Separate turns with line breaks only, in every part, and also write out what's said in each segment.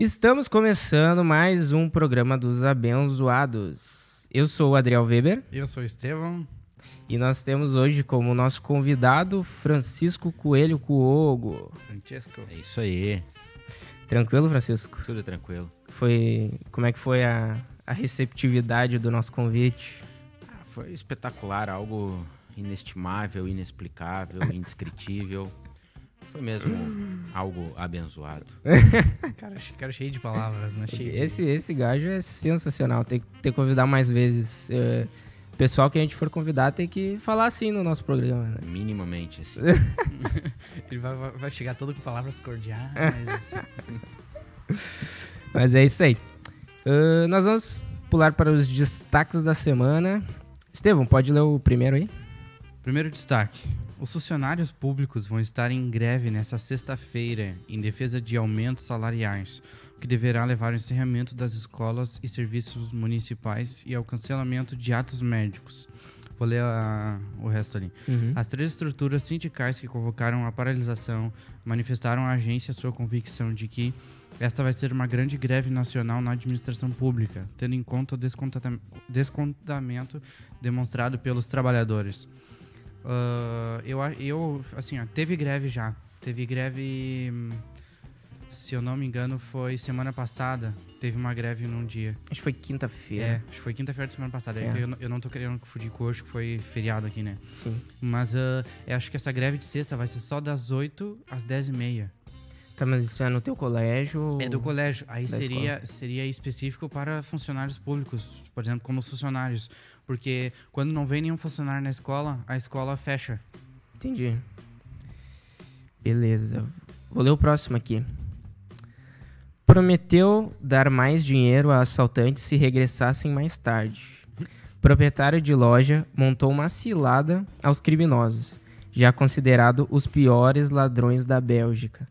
Estamos começando mais um programa dos Abençoados. Eu sou o Adriel Weber
Eu sou o Estevão.
e nós temos hoje como nosso convidado Francisco Coelho Cuogo.
Francesco.
É isso aí,
Tranquilo, Francisco?
tudo tranquilo.
Foi como é que foi a, a receptividade do nosso convite?
Ah, foi espetacular, algo inestimável, inexplicável, indescritível. Foi mesmo algo abençoado.
Cara, cara cheio de palavras, né? Cheio de-
Esse esse gajo é sensacional. Tem que ter que convidar mais vezes. É, pessoal que a gente for convidar tem que falar assim no nosso programa. né?
Minimamente, assim.
Ele vai, vai- vai chegar todo com palavras cordiais.
Mas é isso aí. Ah, nós vamos pular para os destaques da semana. Estevão, pode ler o primeiro aí?
Primeiro destaque. Os funcionários públicos vão estar em greve nesta sexta-feira em defesa de aumentos salariais, o que deverá levar ao encerramento das escolas e serviços municipais e ao cancelamento de atos médicos. Vou ler a- o resto ali. As três estruturas sindicais que convocaram a paralisação manifestaram à agência sua convicção de que esta vai ser uma grande greve nacional na administração pública, tendo em conta o descontam- descontamento demonstrado pelos trabalhadores. Ah, eu, eu, assim, ó, teve greve já. Teve greve, se eu não me engano, foi semana passada. Teve uma greve num dia.
Acho que foi
É,
quinta-feira.
acho que foi quinta-feira da semana passada. É
É.
Eu, não- eu não tô querendo confundir com hoje, que foi feriado aqui, né?
Sim.
Mas ah, eu acho que essa greve de sexta vai ser só das 8 às 10 e meia.
Tá, mas isso é no teu colégio?
É do colégio. Aí seria, seria específico para funcionários públicos, por exemplo, como os funcionários. Porque quando não vem nenhum funcionário na escola, a escola fecha.
Entendi. Beleza. Vou ler o próximo aqui. Prometeu dar mais dinheiro a assaltantes se regressassem mais tarde. Proprietário de loja montou uma cilada aos criminosos, já considerado os piores ladrões da Bélgica.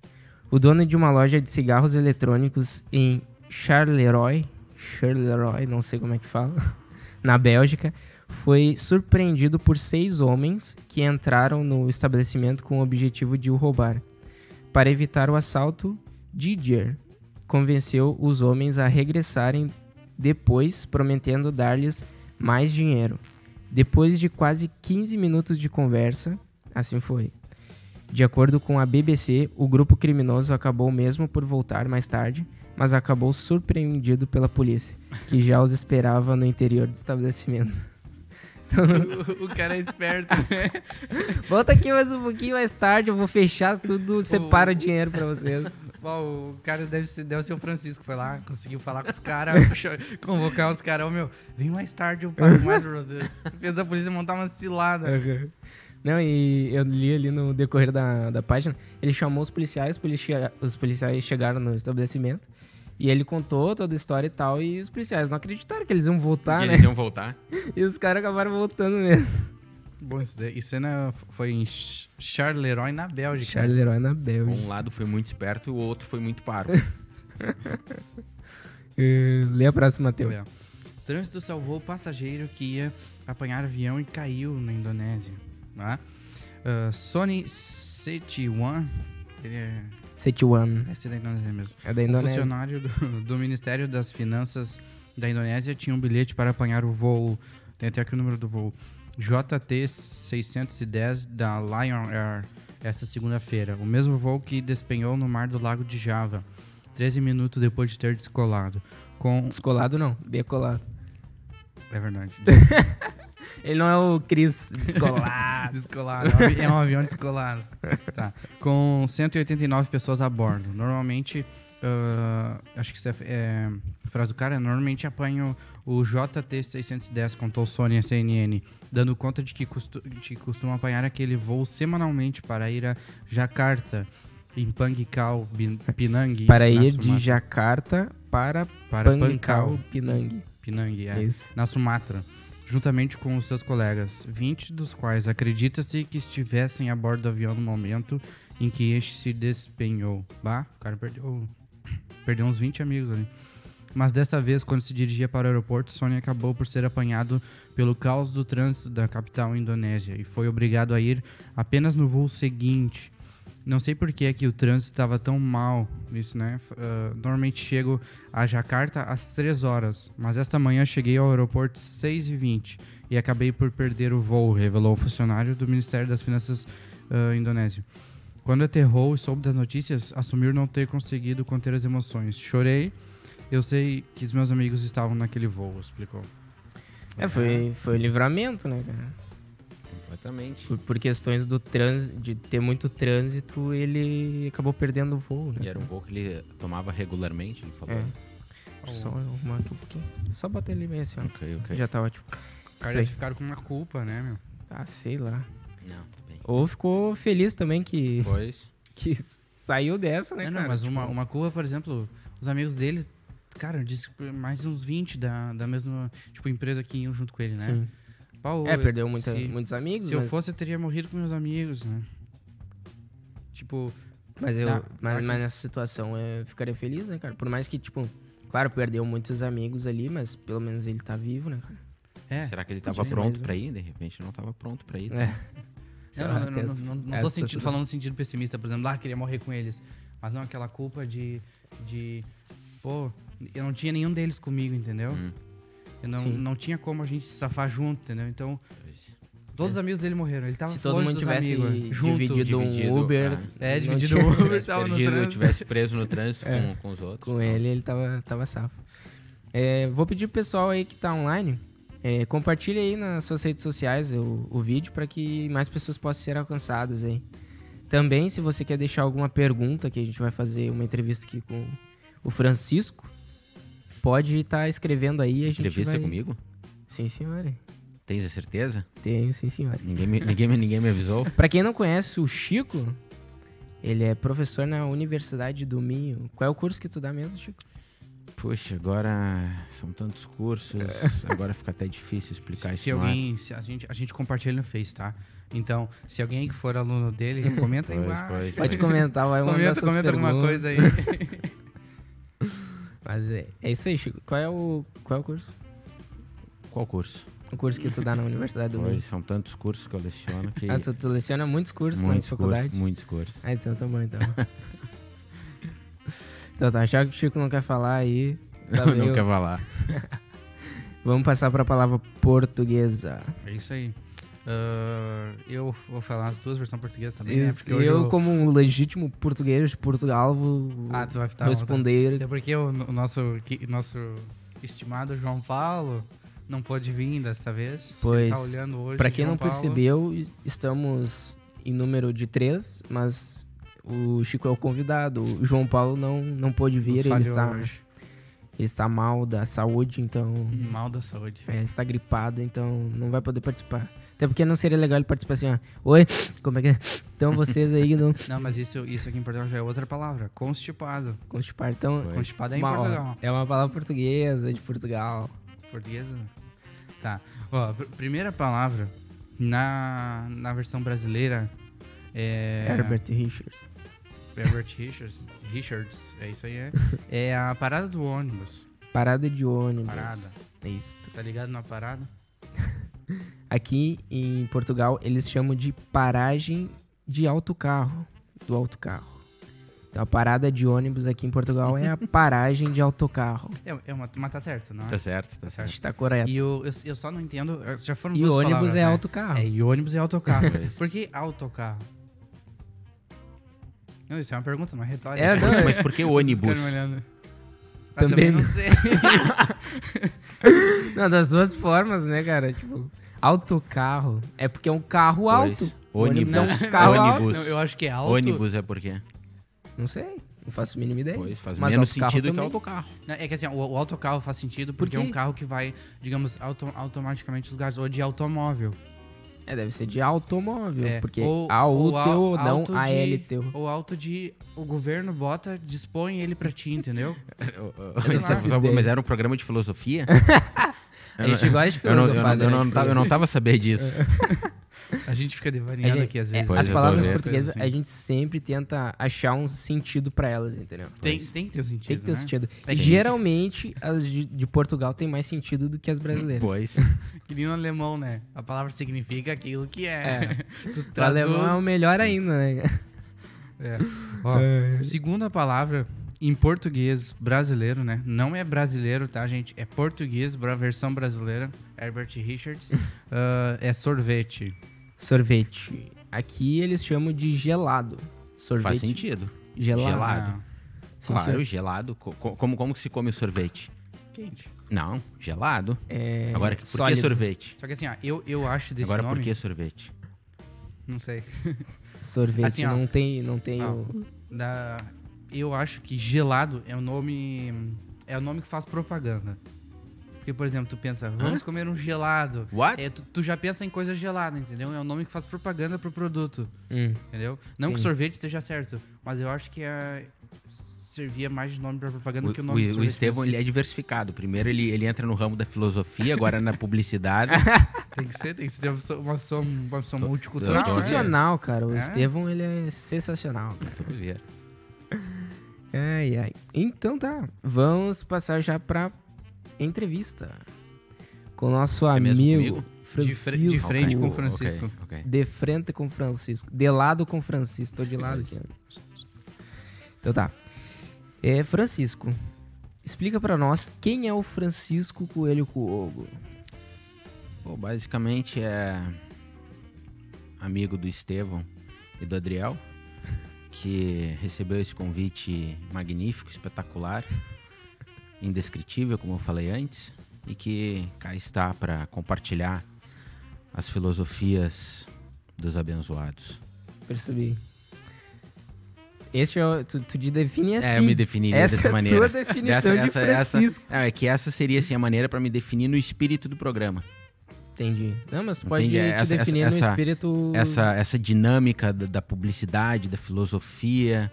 O dono de uma loja de cigarros eletrônicos em Charleroi, Charleroi, não sei como é que fala, na Bélgica, foi surpreendido por seis homens que entraram no estabelecimento com o objetivo de o roubar. Para evitar o assalto, Didier convenceu os homens a regressarem depois, prometendo dar-lhes mais dinheiro. Depois de quase 15 minutos de conversa, assim foi. De acordo com a BBC, o grupo criminoso acabou mesmo por voltar mais tarde, mas acabou surpreendido pela polícia, que já os esperava no interior do estabelecimento.
o, o cara é esperto.
Volta aqui mais um pouquinho mais tarde, eu vou fechar tudo, separa dinheiro pra vocês.
Bom, o cara deve ser, deve ser o Francisco. Foi lá, conseguiu falar com os caras, convocar os caras. Ô, meu, vem mais tarde, eu pago mais pra vocês. Fez a polícia montar uma cilada.
Não, e eu li ali no decorrer da, da página, ele chamou os policiais, policia- os policiais chegaram no estabelecimento, e ele contou toda a história e tal, e os policiais não acreditaram que eles iam voltar,
e
né?
eles iam voltar.
E os caras acabaram voltando mesmo.
Bom, isso, daí- isso cena foi em Ch- Charleroi, na Bélgica.
Charleroi na Bélgica.
Um lado foi muito esperto e o outro foi muito parvo.
Eh, Lê a próxima, Matheus.
Trânsito salvou o passageiro que ia apanhar avião e caiu na Indonésia. Tá? Ah, Sony C1, ele é,
Setuan.
esse é da Indonésia mesmo.
É da Indonésia.
funcionário do, do Ministério das Finanças da Indonésia tinha um bilhete para apanhar o voo. Tem até aqui o número do voo. JT 610 da Lion Air essa segunda-feira. O mesmo voo que despenhou no mar do Lago de Java, 13 minutos depois de ter descolado. Com.
Descolado não, decolado.
É verdade.
Ele não é o Chris descolado.
Descolado. É um É um avião descolado. Tá. Com 189 pessoas a bordo. Normalmente, ah, acho que isso é, é frase do cara, normalmente apanho o JT-610, contou Sony a CNN, dando conta de que, costu de costuma apanhar aquele voo semanalmente para ir a Jakarta, em Pangkal, Pinang.
para ir de. Jakarta para,
para
Pangkal, Pinang.
Pinang, é.
Isso.
na Sumatra, juntamente com os seus colegas, 20 dos quais acredita-se que estivessem a bordo do avião no momento em que este se despenhou. Bah, o cara perdeu, perdeu uns 20 amigos ali. Mas dessa vez, quando se dirigia para o aeroporto, Sony acabou por ser apanhado pelo caos do trânsito da capital indonésia e foi obrigado a ir apenas no voo seguinte. Não sei por que é que o trânsito estava tão mal, isso, né? Ah, normalmente chego a Jacarta às 3 horas, mas esta manhã cheguei ao aeroporto às 6h20 e acabei por perder o voo, revelou o funcionário do Ministério das Finanças ah, indonésio. Quando aterrou e soube das notícias, assumiu não ter conseguido conter as emoções. Chorei. Eu sei que os meus amigos estavam naquele voo, explicou.
É, foi, foi livramento, né, cara?
Completamente.
Por, por questões do trânsito, de ter muito trânsito, ele acabou perdendo o voo, né?
E era um gol que ele tomava regularmente, ele falou.
É. Só arrumar aqui um pouquinho. Só bater ele bem assim, ó.
Ok, ok.
Já tá ótimo.
Cara,
Sei.
eles ficaram com uma culpa, né, meu?
Ah, sei lá.
Não, bem.
Ou ficou feliz também que,
Pois.
que saiu dessa, né,
É, não,
cara?
mas
Tipo,
uma, uma culpa, por exemplo, os amigos dele, cara, disse que mais uns 20 da, da mesma, tipo, empresa que iam junto com ele, né?
Sim.
Pau,
É, perdeu muita-
se,
muitos amigos,
Se eu
mas,
fosse, eu teria morrido com meus amigos, né? Tipo,
mas, eu,
Tá,
mas, mas nessa situação eu ficaria feliz, né, cara? Por mais que, tipo, claro, perdeu muitos amigos ali, mas pelo menos ele tá vivo, né, cara?
é.
Será que ele tava pronto pra ir? De repente não tava pronto pra ir. tá?
É.
Não, não, não, não, tô sentindo, falando no sentido pessimista, por exemplo, ah, queria morrer com eles. Mas não aquela culpa de, de pô, eu não tinha nenhum deles comigo, entendeu?
Hum,
Eu não,
Sim.
não tinha como a gente se safar junto, entendeu? Então, todos os amigos dele morreram. Ele tava
Se todo mundo tivesse
amigos, junto.
dividido,
dividido,
um Uber...
ah.
É, dividido o Uber, tava no
perdido,
trânsito.
tivesse preso no trânsito
É.
com, com os outros.
Com ele, ele tava, tava safo. É, vou pedir pro pessoal aí que tá online, é, compartilhe aí nas suas redes sociais o, o vídeo para que mais pessoas possam ser alcançadas aí. Também, se você quer deixar alguma pergunta, que a gente vai fazer uma entrevista aqui com o Francisco, pode estar escrevendo aí. A gente
Entrevista
vai...
comigo?
Sim, senhora.
Tens a certeza?
Tenho, sim, senhora.
Ninguém me, ninguém, ninguém me avisou?
Pra quem não conhece o Chico, ele é professor na Universidade do Minho. Qual é o curso que tu dá mesmo, Chico?
Puxa, agora são tantos cursos, agora fica até difícil explicar
Se,
isso
se alguém, se a gente, a gente compartilha no Face, tá? Então, se alguém que for aluno dele, comenta aí embaixo.
pois,
Pode comentar, vai mandar
Comenta,
suas
comenta alguma
perguntas.
coisa aí.
Mas é, é isso aí, Chico. Qual é o, qual é o curso?
Qual curso?
O curso que tu dá na Universidade do Minho.
são tantos cursos que eu leciono que...
Ah, tu, tu leciona muitos cursos
muitos
na faculdade?
cursos, muitos cursos.
Ah, então tá bom, então. então tá, já que o Chico não quer falar aí, tá
não
meio-
quer falar.
vamos passar pra palavra portuguesa.
É isso aí. Ah, eu vou falar as duas versões portuguesas também, né? Porque hoje
eu, como um legítimo português de Portugal, vou
Ah, tu vai
responder.
É porque o, o nosso, que- nosso estimado João Paulo não pôde vir desta vez. Se
Pois,
tá olhando hoje,
Pra quem
João
não
Paulo,
percebeu, es- estamos em número de três, mas o Chico é o convidado. O João Paulo não, não pôde
nos
vir, ele está,
hoje.
ele está mal da saúde, então.
Mal da saúde.
É, está gripado, então não vai poder participar. Até porque não seria legal ele participar assim, ó. Oi, como é que é? Então vocês aí não
Não, mas isso, isso aqui em Portugal já é outra palavra. Constipado.
constiparam. Então.
Constipado é em
uma- ó,
Portugal.
é uma palavra portuguesa de Portugal.
Portuguesa? Tá. Ó, pr- primeira palavra na, na versão brasileira é.
Herbert Richards.
Herbert Richards. Richards, é isso aí, é. É a parada do ônibus.
Parada de ônibus.
Parada.
É isso.
Tá ligado na parada?
Aqui em Portugal eles chamam de paragem de autocarro, do autocarro. Então a parada de ônibus aqui em Portugal é a paragem de autocarro.
É, é uma, mas tá certo, não é?
Tá certo, tá
A
certo.
gente tá correto.
E eu, eu, eu só não entendo. Já foram
E
duas
ônibus
palavras,
é
né?
autocarro.
É, e ônibus é autocarro.
Pois.
Por que autocarro? Não, isso é uma pergunta, uma retórica.
É, não,
Mas por que ônibus?
Também
não sei.
Não, das duas formas, né, cara? Tipo, autocarro é porque é um carro
Pois.
alto.
Ônibus.
é um carro alto.
Ônibus.
Não, eu acho que é alto.
Ônibus é por quê?
Não sei, não faço a mínima ideia.
Pois, faz
Mas
menos
autocarro
sentido que autocarro.
É que assim, o, o autocarro faz sentido
Por
porque é um carro que vai, digamos, auto- automaticamente nos lugares. Ou de automóvel.
É, deve ser de automóvel,
É,
porque
ou-
AUTO,
ou au-
não ALTO.
Ou auto de. O governo bota, dispõe ele pra ti, entendeu?
Mas,
ideia.
mas era um programa de filosofia?
A gente gosta de
Eu não, eu, não,
filosofar
eu, não, tava- eu não tava a saber disso.
A gente fica
A
devaneando
gente-
aqui às
é,
vezes.
Pois,
as palavras
vendo.
portuguesas,
Coisas
a
assim.
gente sempre tenta achar um sentido pra elas, entendeu?
Tem, tem que ter um sentido.
Tem que ter um
né?
sentido.
É
E geralmente as de, de Portugal tem mais sentido do que as brasileiras.
Pois.
Que nem no alemão, né? A palavra significa aquilo que é.
É.
tu
O alemão é o melhor ainda, né?
É. Ó, segunda palavra em português brasileiro, né? Não é brasileiro, tá, gente? É português, bra- versão brasileira. Herbert Richards. Ah, é sorvete.
Sorvete. Aqui eles chamam de gelado. Sorvete.
Faz sentido.
Gelado.
Gelado.
Sim,
Claro,
senhor.
gelado. Co- co- como, como que se come o sorvete?
quente.
Não, gelado.
É,
Agora, por que
sólido.
sorvete?
Só que assim, ó, eu, eu acho desse
Agora,
nome...
por que sorvete?
Não sei.
Sorvete
Assim, ó.
não tem, não tem
Ó.
o...
Da... Eu acho que gelado é o nome... É o nome que faz propaganda. Porque, por exemplo, tu pensa, vamos comer um gelado.
What?
É, tu, tu já pensa em coisa gelada, entendeu? É o nome que faz propaganda pro produto,
Hum,
entendeu? Não que
Sim.
sorvete esteja certo, mas eu acho que é... servia mais de nome pra propaganda
O,
do que o nome
o-
do
o Estevão ele é diversificado. Primeiro ele, ele entra no ramo da filosofia, agora na publicidade.
Tem que ser, tem que ser uma pessoa, uma pessoa, uma pessoa
Tô-
multicultural.
tô- tô-
né?
Multifuncional, cara. O
É?
Estevão, ele é sensacional.
vê.
Ai, ai. Então tá. Vamos passar já pra entrevista. Com o nosso
É
amigo?
De
Francisco.
fre- de frente com Francisco.
ok, ok.
De frente com Francisco. De lado com o Francisco. Tô de lado aqui. Então tá. É, Francisco, explica pra nós quem é o Francisco Coelho Cuogo.
Bom, basicamente é amigo do Estevão e do Adriel, que recebeu esse convite magnífico, espetacular, indescritível, como eu falei antes, e que cá está para compartilhar as filosofias dos abençoados.
Percebi. Este é o, tu, tu te define assim.
É, eu me
Essa
dessa
é a
maneira.
tua definição de Francisco.
Não, é que essa seria assim, a maneira para me definir no espírito do programa.
Entendi. Não, mas pode
Entendi,
te
essa-
definir
essa-
no espírito...
essa, essa dinâmica da, da publicidade, da filosofia,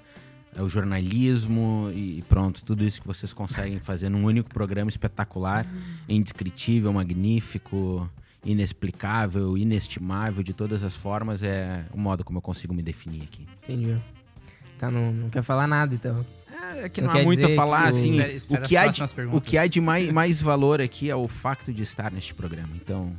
é, o jornalismo e pronto, tudo isso que vocês conseguem fazer num único programa espetacular, indescritível, magnífico, inexplicável, inestimável, de todas as formas, é o modo como eu consigo me definir aqui.
Entendi. Tá, não, não quer falar nada, então.
É que
Não
não, há muito a falar,
que o-
assim,
Espera- espera
o, que
as
há de, o que há de mais, mais valor aqui é o facto de estar neste programa. Então,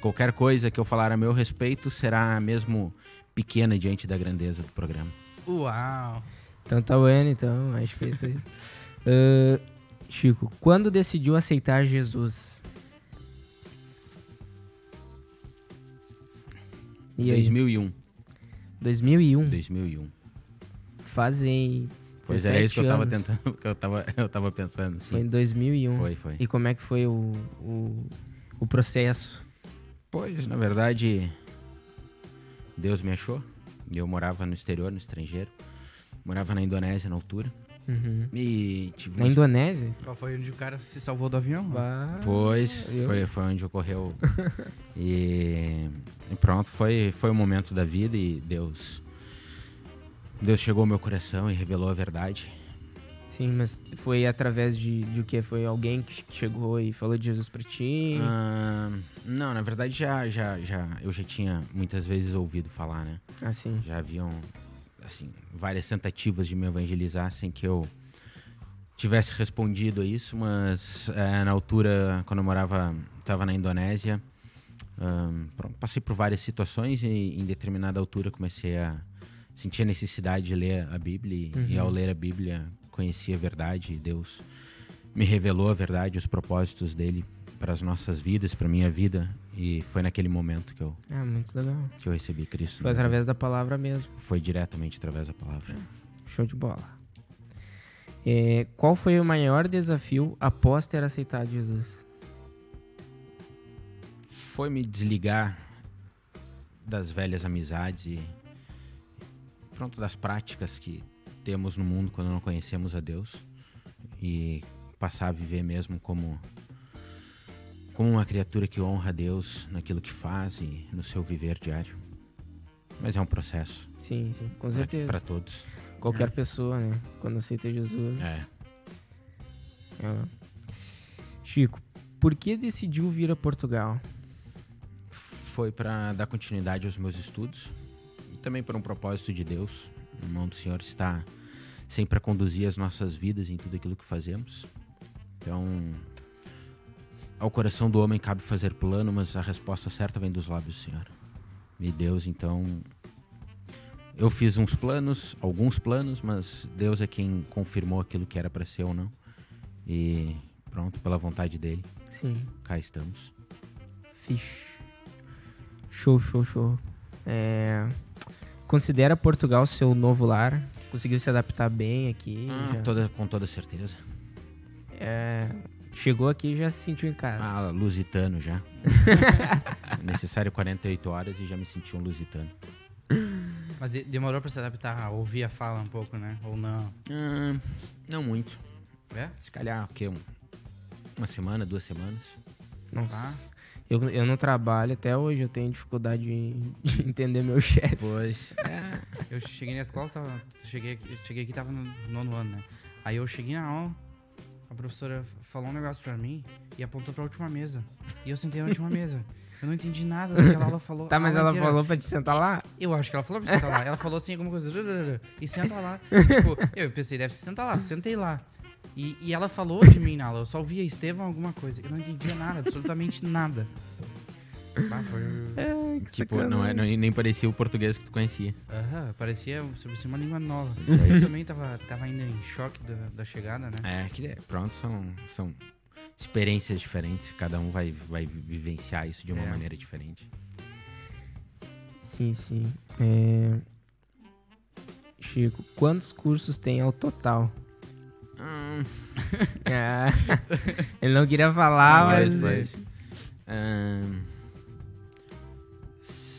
qualquer coisa que eu falar a meu respeito será mesmo pequena diante da grandeza do programa.
Uau!
Então tá bueno, então. Acho que é isso aí. Ah, Chico, quando decidiu aceitar Jesus? E aí?
2001.
2001.
2001.
Fazem
Pois era isso que eu tava
17 anos.
tentando, que eu tava, eu tava pensando,
Foi em
sim.
2001.
Foi, foi.
E como é que foi o, o, o processo?
Pois, na verdade, Deus me achou. Eu morava no exterior, no estrangeiro. Morava na Indonésia na altura.
Uhum.
E tive
Na
uma
Indonésia?
Qual foi onde o cara se salvou do avião?
Bah,
Pois,
eu-
foi, foi onde ocorreu. e, e pronto, foi, foi o momento da vida e Deus. Deus chegou ao meu coração e revelou a verdade.
Sim, mas foi através de, de o que? Foi alguém que chegou e falou de Jesus pra ti?
Ah, não, na verdade já, já, já, eu já tinha muitas vezes ouvido falar, né?
Assim.
Já haviam, assim, várias tentativas de me evangelizar sem que eu tivesse respondido a isso, mas eh, na altura, quando eu morava, estava na Indonésia, pronto, passei por várias situações e em determinada altura comecei a sentir a necessidade de ler a Bíblia e, e
Uhum.
ao ler a Bíblia conheci a verdade e Deus me revelou a verdade, os propósitos dele para as nossas vidas, para minha vida e foi naquele momento que eu,
Ah, muito legal.
que eu recebi Cristo.
Foi através da palavra mesmo.
foi diretamente através da palavra.
Show de bola. É, qual foi o maior desafio após ter aceitado Jesus?
Foi me desligar das velhas amizades e pronto das práticas que temos no mundo quando não conhecemos a Deus e passar a viver mesmo como como uma criatura que honra a Deus naquilo que faz e no seu viver diário. Mas é um processo
Sim, sim, com certeza.
para todos.
Qualquer pessoa, né? Quando aceita Jesus.
É.
É. Chico, por que decidiu vir a Portugal?
foi para dar continuidade aos meus estudos e também por um propósito de Deus. A mão do Senhor está sempre a conduzir as nossas vidas em tudo aquilo que fazemos. Então, ao coração do homem cabe fazer plano, mas a resposta certa vem dos lábios do Senhor. E Deus, então, eu fiz uns planos, alguns planos, mas Deus é quem confirmou aquilo que era para ser ou não. E pronto, pela vontade dele,
Sim.
cá estamos.
Fish. Show, show, show. É, Considera Portugal seu novo lar? Conseguiu se adaptar bem aqui?
Ah, toda, com toda certeza.
é, Chegou aqui e já se sentiu em casa.
Ah, lusitano já. Necessário 48 horas e já me senti um lusitano.
Mas de- demorou pra se adaptar a ouvir a fala um pouco, né? Ou não?
Ah, não muito.
É?
Se calhar, o quê? Um- uma semana, duas semanas.
Nossa.
Tá.
Eu, eu no trabalho, até hoje, eu tenho dificuldade de, de entender meu chefe.
Pois. É.
Eu cheguei na escola, tava, cheguei, aqui- cheguei aqui, tava no nono ano, né? Aí eu cheguei na aula, a professora falou um negócio pra mim e apontou pra última mesa. E eu sentei na última mesa. Eu não entendi nada do que a aula falou.
Tá, mas ela
inteira.
falou pra te sentar lá?
Eu acho que ela falou pra sentar lá. Ela falou assim alguma coisa. E senta lá. tipo, eu pensei, deve sentar lá. Sentei lá. E, e ela falou de mim na aula. Eu só ouvia Estevão alguma coisa. Eu não entendia nada, absolutamente nada. Bah, foi...
É, que
Tipo, não é, não, nem parecia o português que tu conhecia.
Aham, parecia sobre uma língua nova. Eu também tava, tava ainda em choque da, da chegada, né?
É, que é, pronto, são, são experiências diferentes. Cada um vai, vai vivenciar isso de uma
É.
maneira diferente.
Sim, sim. É, Chico, quantos cursos tem ao total?
Hum,
Ah, ele não queria falar,
Pois,
mas...
pois. Ahn,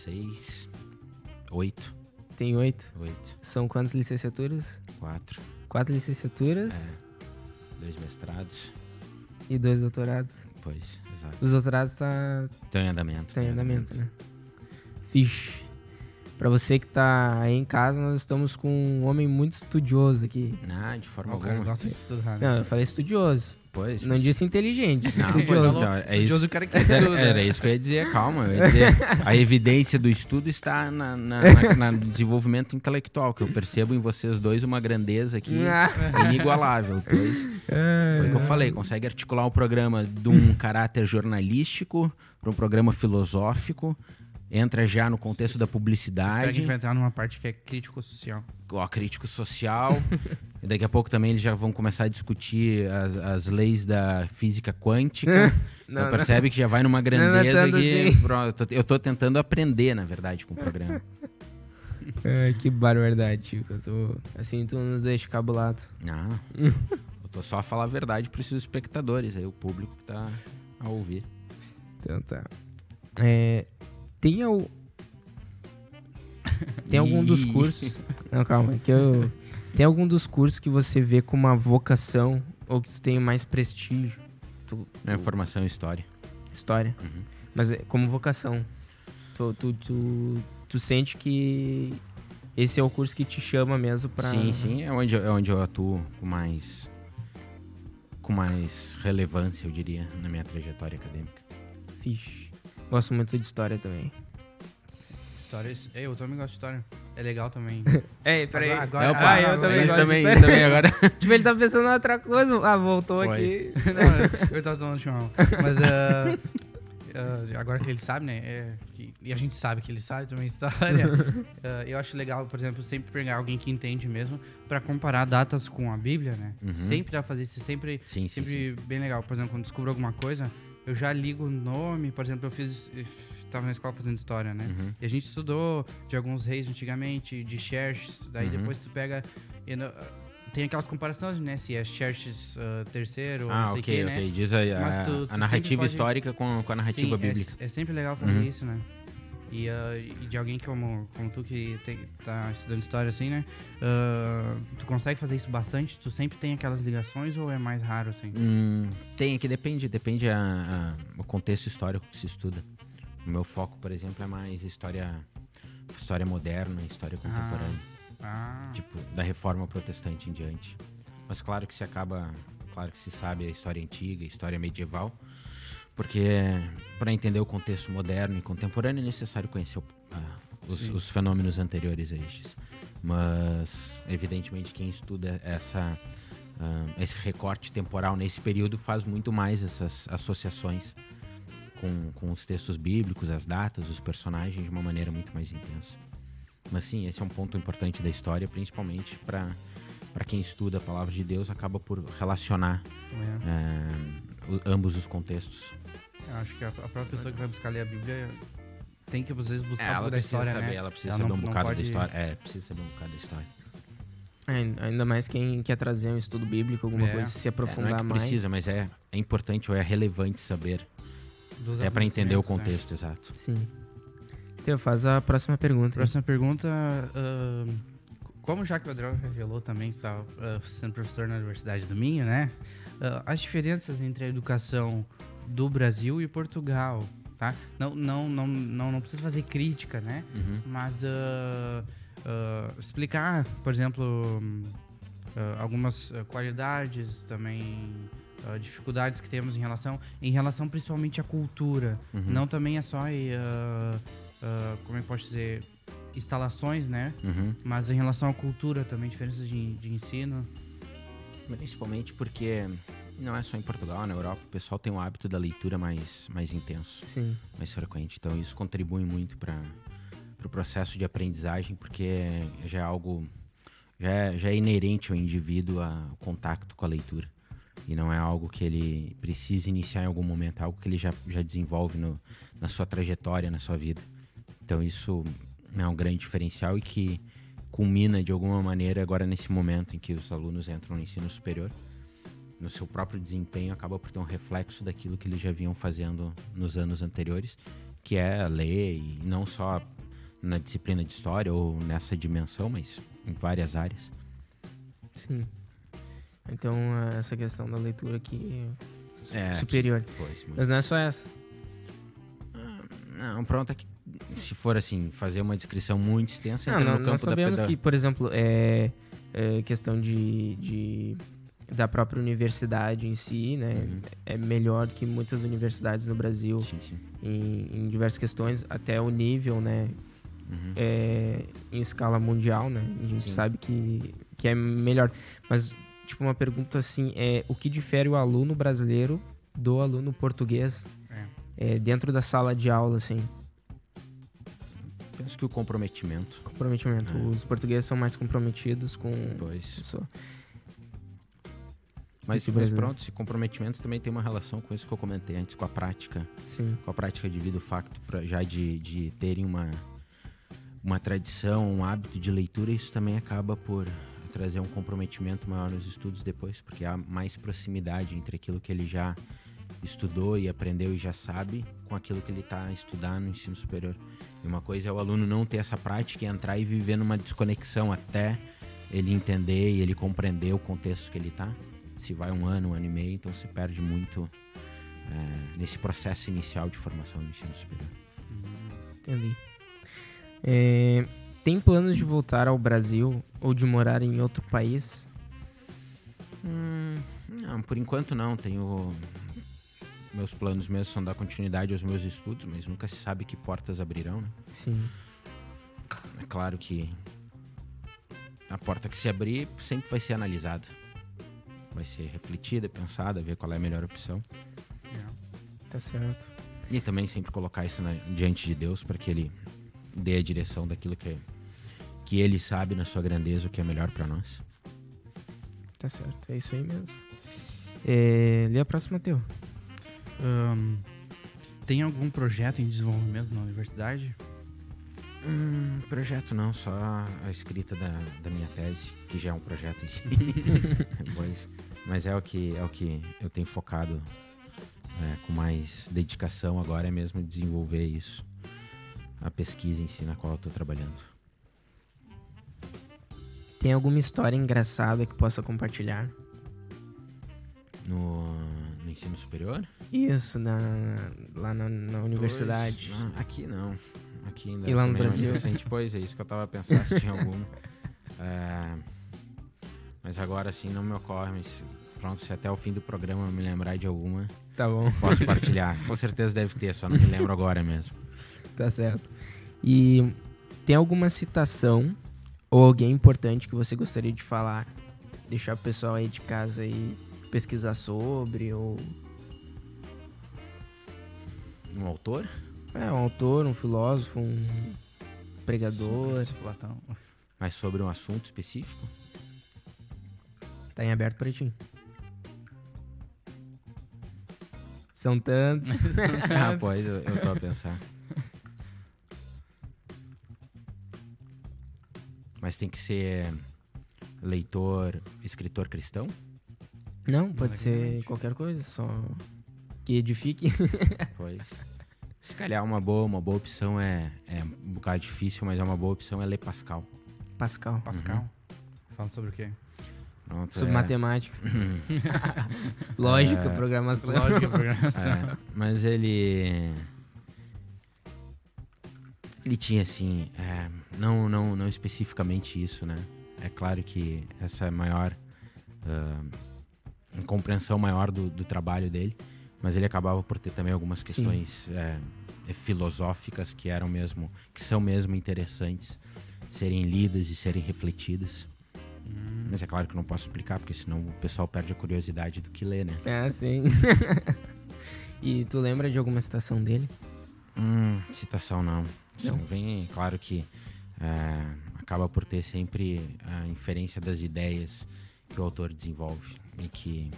seis, oito,
Tem oito.
oito,
São quantas licenciaturas?
quatro,
Quatro licenciaturas
É. dois mestrados.
e dois doutorados.
Pois, exato.
Os doutorados tá,
Estão em andamento.
tá em andamento, né? Fixe. Pra você que tá aí em casa, nós estamos com um homem muito estudioso aqui.
Ah, de forma
O cara
alguma.
gosta de estudar, né?
Não, eu falei estudioso.
Pois,
Não disse inteligente, disse
Não,
estudioso.
não, é
Estudioso
isso.
o cara que
era,
estuda.
era isso que eu ia dizer, calma. Eu ia dizer, a evidência do estudo está na, na- na- na- no desenvolvimento intelectual, que eu percebo em vocês dois uma grandeza aqui
Ah.
inigualável. Pois foi o que eu falei, consegue articular o programa de um caráter jornalístico para um programa filosófico, entra já no contexto da
Espero que a
publicidade,
gente vai entrar numa parte que é crítico social.
ó, crítico social. e daqui a pouco também eles já vão começar a discutir as, as leis da física quântica.
Não,
então
não.
percebe que já vai numa
não é
grandeza
tanto
que.
assim.
Pronto, eu tô- eu tô tentando aprender, na verdade, com o programa.
Ai, que barbaridade, Chico. Eu tô... Assim tu nos deixa cabulado.
Ah, eu tô só a falar a verdade pros seus espectadores, aí o público que tá a ouvir.
Então tá. É, tem al... Tem algum dos cursos... Não, calma. é Que eu... Tem algum dos cursos que você vê como uma vocação ou que tem mais prestígio? Tu,
Né,
tu-
formação e história.
História.
Uhum.
Mas é como vocação. Tu, tu, tu, tu sente que esse é o curso que te chama mesmo pra...
Sim, sim, é onde, eu- é onde eu atuo com mais. com mais relevância, eu diria, na minha trajetória acadêmica.
Fixe. Gosto muito de história também.
Histórias. Eu também gosto de história. É legal também.
Ei,
peraí. Agora-
É,
agora-
opa,
ah, eu também
gosto de
também, isso também agora.
tipo, ele tá pensando em outra coisa. Ah, voltou
Foi.
aqui.
Não, eu tava tomando chimarrão. Mas ah, ah, agora que ele sabe, né? é, que- e a gente sabe que ele sabe também história. ah, eu acho legal, por exemplo, sempre pegar alguém que entende mesmo pra comparar datas com a Bíblia, né?
Uhum.
Sempre dá pra fazer isso, sempre,
Sim, sim, sim.
sempre bem legal. Por exemplo, quando descubro alguma coisa, eu já ligo o nome. Por exemplo, eu fiz. tava na escola fazendo história, né?
Uhum.
E a gente estudou de alguns reis antigamente, de Xerxes, daí
Uhum.
depois tu pega. tem aquelas comparações, né? Se é Xerxes ah, terceiro ou
Ah,
não sei o
ok.
né?
Diz a, a-
Mas tu- tu
a narrativa
pode-
histórica com, com a narrativa
Sim, é-
bíblica.
É, sempre legal fazer
Uhum.
isso, né? E, ah, e de alguém como, como tu que tem, tá estudando história assim, né? Ah, tu consegue fazer isso bastante? Tu sempre tem aquelas ligações ou é mais raro, assim?
Hum, tem, é que depende, depende a, a- o contexto histórico que se estuda. O meu foco, por exemplo, é mais história, história moderna, história contemporânea.
Ah,
tipo, da reforma protestante em diante. Mas claro que se acaba, claro que se sabe a história antiga, a história medieval, porque para entender o contexto moderno e contemporâneo é necessário conhecer o- ah, os, os fenômenos anteriores a estes. Mas, evidentemente, quem estuda essa, ah, esse recorte temporal nesse período faz muito mais essas associações com, com os textos bíblicos, as datas, os personagens de uma maneira muito mais intensa. Mas sim, esse é um ponto importante da história, principalmente para para quem estuda a palavra de Deus, acaba por relacionar
É.
é, o- ambos os contextos.
Eu acho que a, a própria pessoa que vai buscar ler a Bíblia tem que, às vezes, buscar
É, ela
da história,
saber,
né?
ela precisa
Ela
saber
não-
um bocado
pode-
da história. É, precisa saber um bocado da história.
É, Ainda mais quem quer trazer um estudo bíblico, alguma
É.
coisa, se
É,
aprofundar
não é que
mais.
precisa, mas é, é importante ou é relevante saber.
Dos
É para entender o
né?
contexto, exato.
Sim. Teu, faz a próxima pergunta.
Próxima pergunta. ahn, como já que o Adriano revelou também que estava sendo professor na Universidade do Minho, né? Ah, as diferenças entre a educação do Brasil e Portugal, tá? Não, não, não, não, não precisa fazer crítica, né?
Uhum.
Mas ah, ah, explicar, por exemplo, ah, algumas qualidades, também dificuldades que temos em relação, em relação principalmente à cultura.
Uhum.
Não também é só, ah, como é que posso dizer, instalações, né?
Uhum.
Mas em relação à cultura também, diferenças de, de ensino.
Principalmente porque não é só em Portugal, na Europa, o pessoal tem um hábito da leitura mais, mais intenso,
Sim.
mais frequente. Então isso contribui muito para o pro processo de aprendizagem, porque já é algo, já é, já é inerente ao indivíduo a, o contato com a leitura. E não é algo que ele precisa iniciar em algum momento, é algo que ele já, já desenvolve no, na sua trajetória, na sua vida. Então isso é um grande diferencial e que culmina de alguma maneira agora nesse momento em que os alunos entram no ensino superior. No seu próprio desempenho acaba por ter um reflexo daquilo que eles já vinham fazendo nos anos anteriores, que é ler e não só na disciplina de história ou nessa dimensão, mas em várias áreas.
Sim. Então, eh, essa questão da leitura aqui
É,
superior.
Pois, muito.
Mas não é só essa.
Ah, Não, pronto, é que se for assim, fazer uma descrição muito extensa,
Não, não,
no
nós
campo da
sabemos que, por exemplo, é, é questão de, de- da própria universidade em si, né?
Uhum.
É melhor que muitas universidades no Brasil
Sim, sim.
em, em diversas questões, até o nível, né?
Uhum.
é, em escala mundial, né? A gente
Sim.
sabe que, que é melhor. Mas, tipo, uma pergunta assim, é o que difere o aluno brasileiro do aluno português
É.
é, dentro da sala de aula, assim?
Penso que o comprometimento,
Comprometimento.
É.
Os portugueses são mais comprometidos com...
pois.
isso.
Mas,
que o
mas pronto, esse comprometimento também tem uma relação com isso que eu comentei antes, com a prática,
Sim,
com a prática de vida, o facto pra, já de, de terem uma, uma tradição, um hábito de leitura, isso também acaba por trazer um comprometimento maior nos estudos depois, porque há mais proximidade entre aquilo que ele já estudou e aprendeu e já sabe com aquilo que ele está a estudar no ensino superior. E uma coisa é o aluno não ter essa prática e entrar e viver numa desconexão até ele entender e ele compreender o contexto que ele está. Se vai um ano, um ano e meio, então se perde muito é, nesse processo inicial de formação no ensino superior.
entendi. É, tem planos de voltar ao Brasil ou de morar em outro país?
Hum, não, por enquanto não. Tenho. Meus planos mesmo são dar continuidade aos meus estudos, mas nunca se sabe que portas abrirão, né?
Sim,
É claro que a porta que se abrir sempre vai ser analisada. Vai ser refletida, pensada, ver qual é a melhor opção.
tá certo.
E também sempre colocar isso na- diante de Deus para que Ele dê a direção daquilo que, que Ele sabe na sua grandeza o que é melhor para nós.
Tá certo, é isso aí mesmo. É, lê a próxima, Teu.
Ahn, tem algum projeto em desenvolvimento na universidade?
Hum, projeto não, só a escrita da, da minha tese, que já é um projeto em si. Pois, mas é o que é o que eu tenho focado é, com mais dedicação agora é mesmo desenvolver isso, a pesquisa em si na qual eu estou trabalhando.
Tem alguma história engraçada que possa compartilhar?
No, no ensino superior?
Isso, na, lá na, na universidade.
Pois, não, aqui não. Aqui ainda
E lá no
é
Brasil?
recente. Pois é isso que eu tava pensando se tinha alguma. É, mas agora sim não me ocorre, mas pronto, se até o fim do programa eu me lembrar de alguma,
Tá bom,
posso partilhar. Com certeza deve ter, só não me lembro agora mesmo.
tá certo. E tem alguma citação ou alguém importante que você gostaria de falar? Deixar o pessoal aí de casa aí pesquisar sobre, ou
Um autor?
é um autor, um filósofo, um pregador.
Platão.
Mas sobre um assunto específico?
Tá em aberto pra ti. São tantos.
ah, pois, eu, eu tô a pensar. Mas tem que ser leitor, escritor cristão?
Não, pode ser qualquer coisa, só que edifique.
Pois. Se calhar uma boa, uma boa opção é, é um bocado difícil, mas é uma boa opção é ler Pascal.
Pascal.
Pascal. Falando sobre o quê?
Pronto,
Sobre
é-
matemática. Lógica,
É.
programação.
Lógica, programação.
É, mas ele. Ele tinha assim. é, não, não, não especificamente isso, né? É claro que essa é maior. ah, compreensão maior do, do trabalho dele, mas ele acabava por ter também algumas questões é, é, filosóficas que eram mesmo. que são mesmo interessantes serem lidas e serem refletidas. Mas é claro que não posso explicar, porque senão o pessoal perde a curiosidade do que lê, né?
É, sim. e tu lembra de alguma citação dele?
Hum, citação não.
Não?
vem, claro que é, acaba por ter sempre a inferência das ideias que o autor desenvolve e que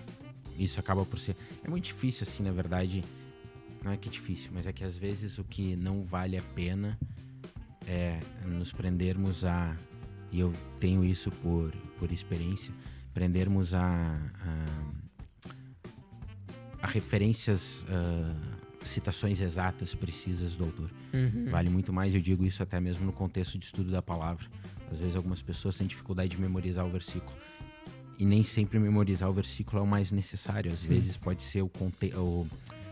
isso acaba por ser é muito difícil assim, na verdade. Não é que é difícil, mas é que às vezes o que não vale a pena é nos prendermos a e eu tenho isso por, por experiência, prendermos a, a, a referências, ah, citações exatas, precisas do autor.
Uhum.
Vale muito mais, eu digo isso até mesmo no contexto de estudo da palavra. Às vezes algumas pessoas têm dificuldade de memorizar o versículo. E nem sempre memorizar o versículo é o mais necessário. Às
Sim.
vezes pode ser o, conte o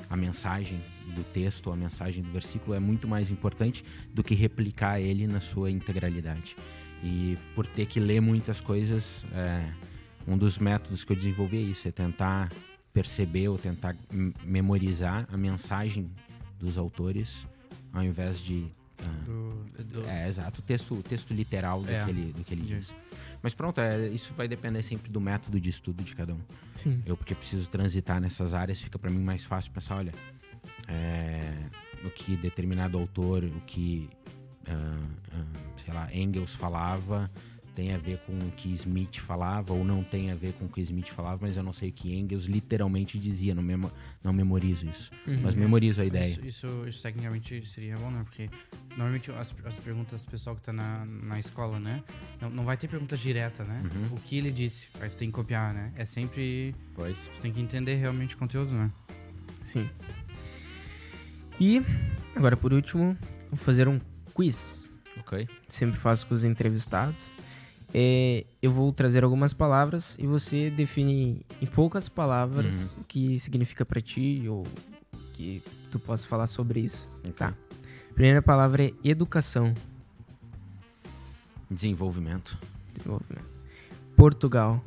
a mensagem do texto, ou a mensagem do versículo é muito mais importante do que replicar ele na sua integralidade. E por ter que ler muitas coisas, é, um dos métodos que eu desenvolvi é isso, é tentar perceber ou tentar memorizar a mensagem dos autores ao invés de
Do, do-
é, exato, o texto, o texto literal do
É.
que ele, do que ele diz. Mas pronto, é, isso vai depender sempre do método de estudo de cada um.
Sim.
Eu, porque preciso transitar nessas áreas, fica para mim mais fácil pensar, olha, é, o que determinado autor, o que, ah, ah, sei lá, Engels falava, tem a ver com o que Smith falava, ou não tem a ver com o que Smith falava, mas eu não sei o que Engels literalmente dizia, não, memo, não memorizo isso.
Uhum.
Mas memorizo a ideia.
Isso, isso, isso tecnicamente seria bom, né? Porque normalmente as, as perguntas do pessoal que tá na, na escola, né? Não, não vai ter pergunta direta, né?
Uhum.
O que ele disse, aí tu tem que copiar, né? É sempre.
Pois.
Tu tem que entender realmente o conteúdo, né?
Sim. E, agora por último, vou fazer um quiz.
Ok.
Sempre faço com os entrevistados. É, eu vou trazer algumas palavras e você define em poucas palavras o que significa pra ti ou que tu possa falar sobre isso.
ok.
Tá. Primeira palavra é educação.
Desenvolvimento.
Desenvolvimento. Portugal.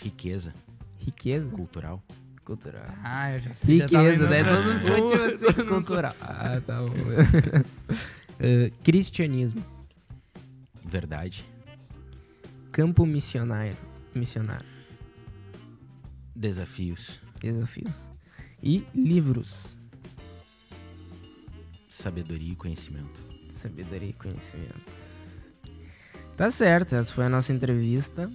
Riqueza
Riqueza.
cultural.
Cultural.
Ah, eu já
Riqueza, né?
já tava
Todo mundo assim, cultural. Ah, tá bom. Eh, cristianismo.
Verdade.
Campo missionário. Missionário.
Desafios.
Desafios. E livros.
Sabedoria e conhecimento.
Sabedoria e conhecimento. Tá certo, essa foi a nossa entrevista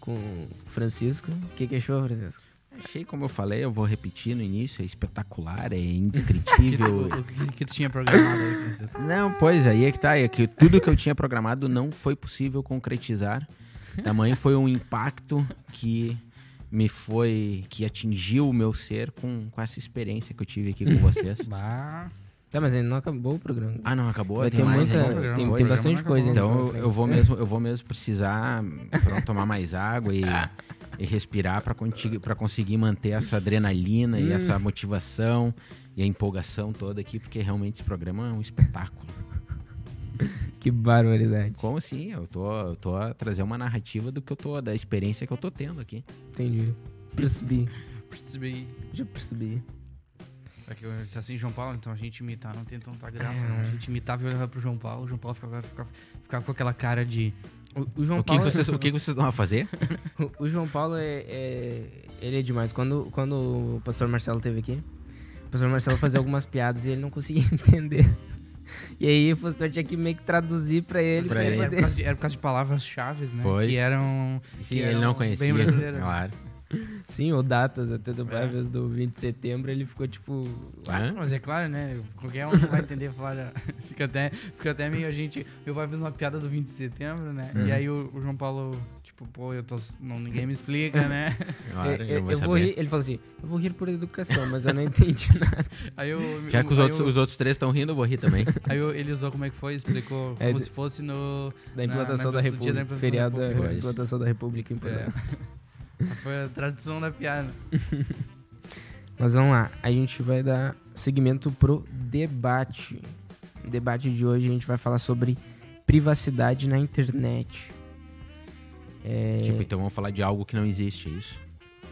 com o Francisco. O que, que achou, Francisco?
Achei, como eu falei, eu vou repetir no início, é espetacular, é indescritível.
o que, que tu tinha programado aí, Francisco?
Não, pois aí é que tá, é que tudo que eu tinha programado não foi possível concretizar. Tamanho foi um impacto que me foi, que atingiu o meu ser com, com essa experiência que eu tive aqui com vocês.
Bah.
Tá, mas ainda não acabou o programa.
Ah, não, acabou?
Vai
Tem
ter
mais
muita.
ainda?
Tem, tem
programa
bastante coisa ainda.
Então eu, eu vou mesmo, eu vou mesmo precisar pronto, tomar mais água e, e respirar para para conseguir manter essa adrenalina e
Hum.
essa motivação e a empolgação toda aqui, porque realmente esse programa é um espetáculo.
Que barbaridade.
Como assim? Eu tô, eu tô a trazer uma narrativa do que eu tô, da experiência que eu tô tendo aqui.
Entendi. Percebi.
Percebi.
Já percebi.
É que tá assim, João Paulo, então a gente imitar não tem tanta graça,
É.
não. A gente imitava e olhava pro João Paulo, o João Paulo ficava, ficava, ficava com aquela cara de.
O, o João
O que,
Paulo.
que vocês, o que vocês vão a fazer?
O João Paulo é, é- Ele é demais. Quando, quando o pastor Marcelo esteve aqui, o pastor Marcelo fazia algumas piadas e ele não conseguia entender. E aí o professor tinha que meio que traduzir pra ele.
Pra ele.
ele
Era por de, era por causa de palavras-chave, né?
Pois.
Que eram.
Sim,
que
ele
eram
não conhecia.
Bem.
Claro.
Sim, ou datas até do
É.
é. do 20 de setembro, ele ficou tipo.
Mas é claro, né? Qualquer um não vai entender falar. fica, até, fica até meio a gente. Meu pai fez uma piada do 20 de setembro, né?
Uhum.
E aí o, o João Paulo, tipo, pô, eu tô. Não, ninguém me explica, né?
Claro,
eu,
ele
eu-
não vai
eu vou rir, ele falou assim: eu vou rir por educação, mas eu não entendi nada.
Aí eu.
Já que os
aí
outros,
eu-
os outros três estão rindo, eu vou rir também.
Aí eu- ele usou como é que foi, explicou
É,
como
de-
se fosse no.
Da
na-
implantação
na-
da República.
da implantação
Feriado
da
da
República.
implantação da República em Porto
É. Foi a tradução da piada.
Mas vamos lá, a gente vai dar seguimento pro debate. No debate de hoje a gente vai falar sobre privacidade na internet. É,
Tipo, então vamos falar de algo que não existe, é isso?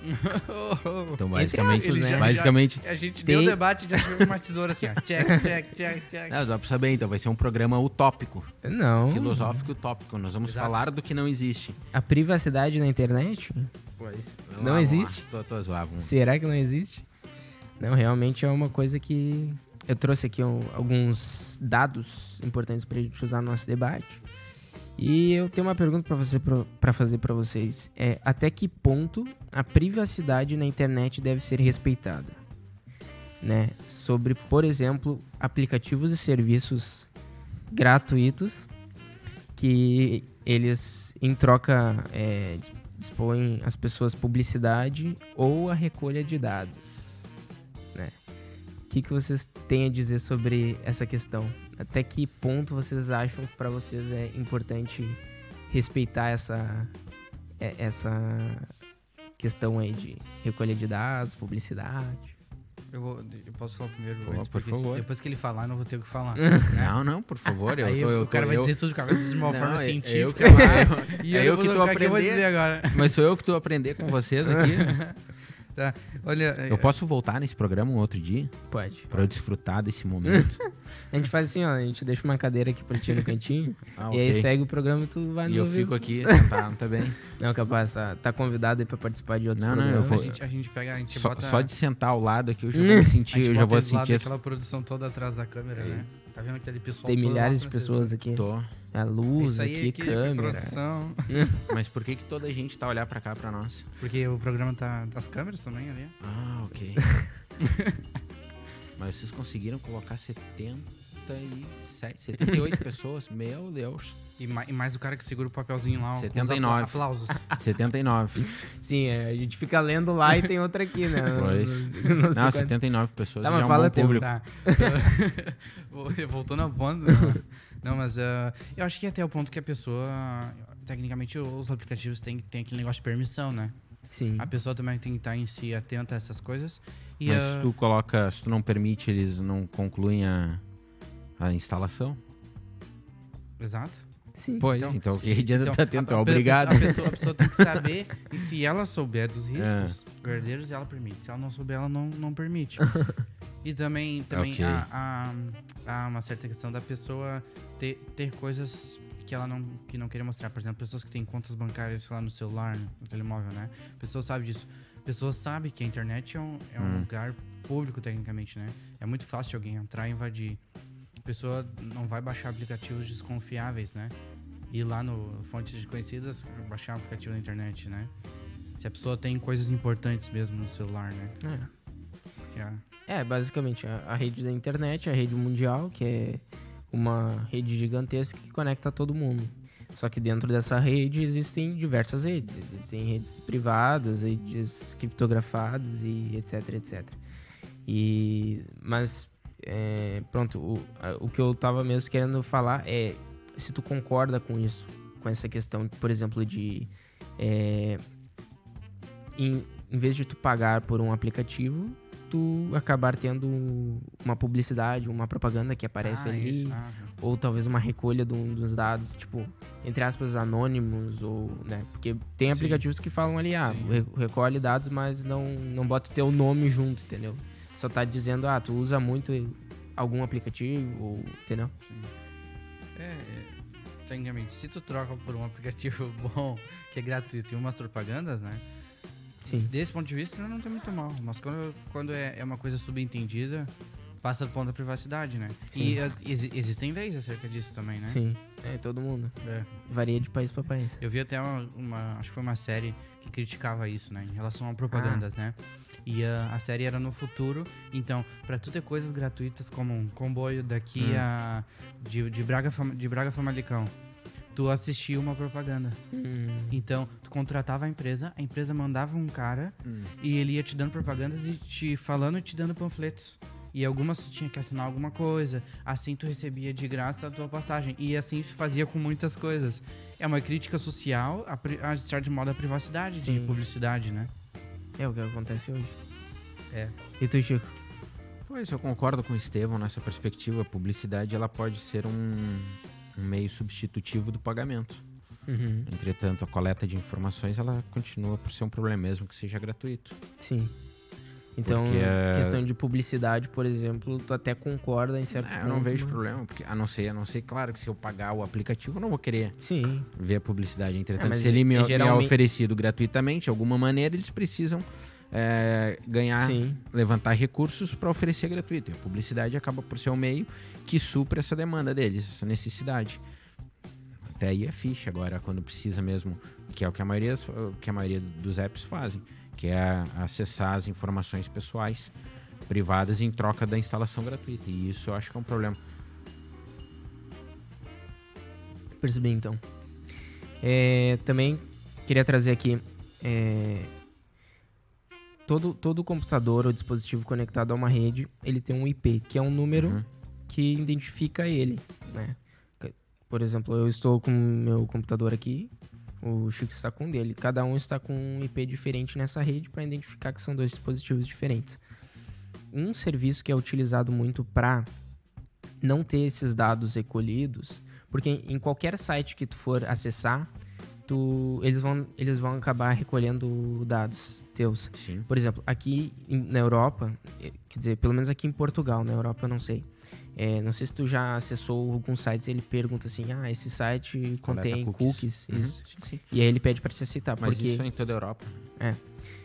Então, basicamente,
aspas, né?
basicamente
A gente
Tem-
deu o debate e já tirou uma tesoura assim, ó. Check, check, check, check.
Não, dá pra saber, então vai ser um programa utópico,
não,
filosófico utópico. Nós vamos
Exato.
falar do que não existe.
a privacidade na internet?
Pois.
Não existe?
Tô, tô zoado.
Será que não existe? Não, realmente é uma coisa que eu trouxe aqui um- alguns dados importantes pra gente usar no nosso debate. E eu tenho uma pergunta pra você para fazer pra vocês. É até que ponto a privacidade na internet deve ser respeitada? Né? Sobre, por exemplo, aplicativos e serviços gratuitos que eles em troca é, dis- dispõem às pessoas publicidade ou a recolha de dados. Né? O que, que vocês têm a dizer sobre essa questão? Até que ponto vocês acham que para vocês é importante respeitar essa, é- essa questão aí de recolha de dados, publicidade?
Eu, vou- eu posso falar primeiro,
Pô,
antes,
por
porque
favor.
se- depois que ele falar, eu não vou ter o que falar.
Não, não, por favor. Eu
Aí
tô, eu
o cara
tô,
vai
eu...
dizer tudo que acontece de uma
Não,
forma
é- é
científica.
eu que- é-
e
é
eu,
eu
não
que
vou
tô
eu agora.
Mas sou eu que tô aprender com vocês aqui.
Tá. Olha,
Eu posso voltar nesse programa um outro dia?
Pode.
Pra eu desfrutar desse momento?
A gente faz assim, ó, a gente deixa uma cadeira aqui pra ti no cantinho,
Ah,
e aí
ok.
segue o programa e tu vai
E
nos
eu
ouvir.
fico aqui sentado também.
Não, capaz, tá, tá convidado aí pra participar de outros
Não, não, eu vou-
a, gente, a gente pega, a gente
Só,
bota...
só de sentar ao lado aqui eu já vou me sentir, eu já vou sentir. essa-
daquela produção toda atrás da câmera, né? Tá vendo aquele pessoal
Tem milhares de pessoas aqui.
Tô.
A luz
Isso aí,
aqui,
equipe,
câmera.
produção.
Mas por que que toda a gente tá olhar pra cá, pra nós?
Porque o programa tá... As câmeras também ali.
Ah, ok. Mas vocês conseguiram colocar 77, 78 pessoas? Meu Deus.
E, ma- e mais o cara que segura o papelzinho lá, ó, com os
79.
apla- aplausos.
79.
Sim, é, a gente fica lendo lá e tem outra aqui, né?
Pois.
Não, não sei
Não,
quanto.
79 pessoas
Tá,
já
mas
é um
fala
bom
teu.
público.
Tá. Voltando ao ponto. Não, mas ah, eu acho que até o ponto que a pessoa. Tecnicamente, os aplicativos têm, têm aquele negócio de permissão, né?
Sim.
A pessoa também tem que estar em si atenta a essas coisas. E,
Mas
ah,
se tu coloca, se tu não permite, eles não concluem a, a instalação?
Exato.
Sim.
Pois,
Então,
então, o que adianta
então,
tá atento?
a-
Obrigado.
A pessoa, a pessoa tem que saber, e se ela souber dos
É.
riscos verdadeiros, ela permite. Se ela não souber, ela não, não permite. E também, também
Ok.
há, há- há uma certa questão da pessoa ter, ter coisas que ela não, que não queria mostrar. Por exemplo, pessoas que têm contas bancárias, lá, no celular, no telemóvel, né? A pessoa sabe disso. A pessoa sabe que a internet é um, é um
Hum.
lugar público, tecnicamente, né? É muito fácil alguém entrar e invadir. A pessoa não vai baixar aplicativos desconfiáveis, né? Ir lá no Fontes Desconhecidas, baixar um aplicativo na internet, né? Se a pessoa tem coisas importantes mesmo no celular, né?
É.
É-
É, basicamente, a, a rede da internet, a rede mundial, que é uma rede gigantesca que conecta todo mundo. Só que dentro dessa rede existem diversas redes. Existem redes privadas, redes criptografadas e etc, etc. E, mas, é, pronto, o, o que eu tava mesmo querendo falar é se tu concorda com isso, com essa questão, por exemplo, de... é, em, em vez de tu pagar por um aplicativo, tu acabar tendo uma publicidade, uma propaganda que aparece
Ah,
ali,
isso. Ah,
ou talvez uma recolha de um dos dados, tipo, entre aspas, anônimos, ou, né, porque tem
Sim.
aplicativos que falam ali, ah,
Sim.
re- recolhe dados, mas não, não bota o teu nome junto, entendeu? Só tá dizendo, ah, tu usa muito algum aplicativo, ou, entendeu?
É, é, tecnicamente, se tu troca por um aplicativo bom, que é gratuito e umas propagandas, né?
Sim.
Desse ponto de vista, não tem muito mal. Mas quando, quando é, é uma coisa subentendida, passa do ponto da privacidade, né?
Sim.
E uh, exi- existem leis acerca disso também, né?
Sim, é todo mundo.
É.
Varia de país pra país.
Eu vi até uma, uma- acho que foi uma série que criticava isso, né? Em relação a propagandas, né? E ah, a série era no futuro, então, pra tu ter coisas gratuitas como um comboio daqui
Hum.
a. De, de Braga, de Braga a Famalicão, tu assistia uma propaganda.
Hum,
Então, tu contratava a empresa, a empresa mandava um cara
Hum.
e ele ia te dando propagandas e te falando e te dando panfletos. E algumas tu tinha que assinar alguma coisa, assim tu recebia de graça a tua passagem. E assim fazia com muitas coisas. É uma crítica social, a, a, de certo modo, a privacidade
Sim.
de publicidade, né?
é o que acontece hoje.
É.
E tu, Chico?
Pois, eu concordo com o Estevão nessa perspectiva. A publicidade ela pode ser um, um meio substitutivo do pagamento.
Uhum.
Entretanto, a coleta de informações ela continua por ser um problema mesmo que seja gratuito.
Sim. Então,
Porque, é-
questão de publicidade, por exemplo, tu até concorda em certo
Ah,
ponto.
eu não vejo
mas-
problema, porque a não ser, a não ser, claro, que se eu pagar o aplicativo, eu não vou querer
Sim,
ver a publicidade. Entretanto,
É,
se ele me,
e-
me é
geralmente-
oferecido gratuitamente, de alguma maneira, eles precisam é, ganhar,
sim.
levantar recursos para oferecer gratuito. E a publicidade acaba por ser um meio que supra essa demanda deles, essa necessidade. Até aí é ficha. Agora, quando precisa mesmo, que é o que a maioria, o que a maioria dos apps fazem, que é acessar as informações pessoais privadas em troca da instalação gratuita. E isso eu acho que é um problema.
Percebi então. É, também queria trazer aqui. é, todo, todo computador ou dispositivo conectado a uma rede, ele tem um IP, que é um número
Uhum.
que identifica ele. Né? Por exemplo, eu estou com meu computador aqui, o Chico está com o dele. Cada um está com um IP diferente nessa rede para identificar que são dois dispositivos diferentes. Um serviço que é utilizado muito para não ter esses dados recolhidos, porque em qualquer site que tu for acessar, tu, eles, vão, eles vão acabar recolhendo dados teus.
Sim.
Por exemplo, aqui na Europa, eh, quer dizer, pelo menos aqui em Portugal, na Europa eu não sei. É, não sei se tu já acessou alguns sites e ele pergunta assim, ah, esse site contém
cookies.
cookies,
Uhum.
isso.
Sim, sim.
E aí ele pede para te aceitar,
Mas
porque
isso é em toda a Europa.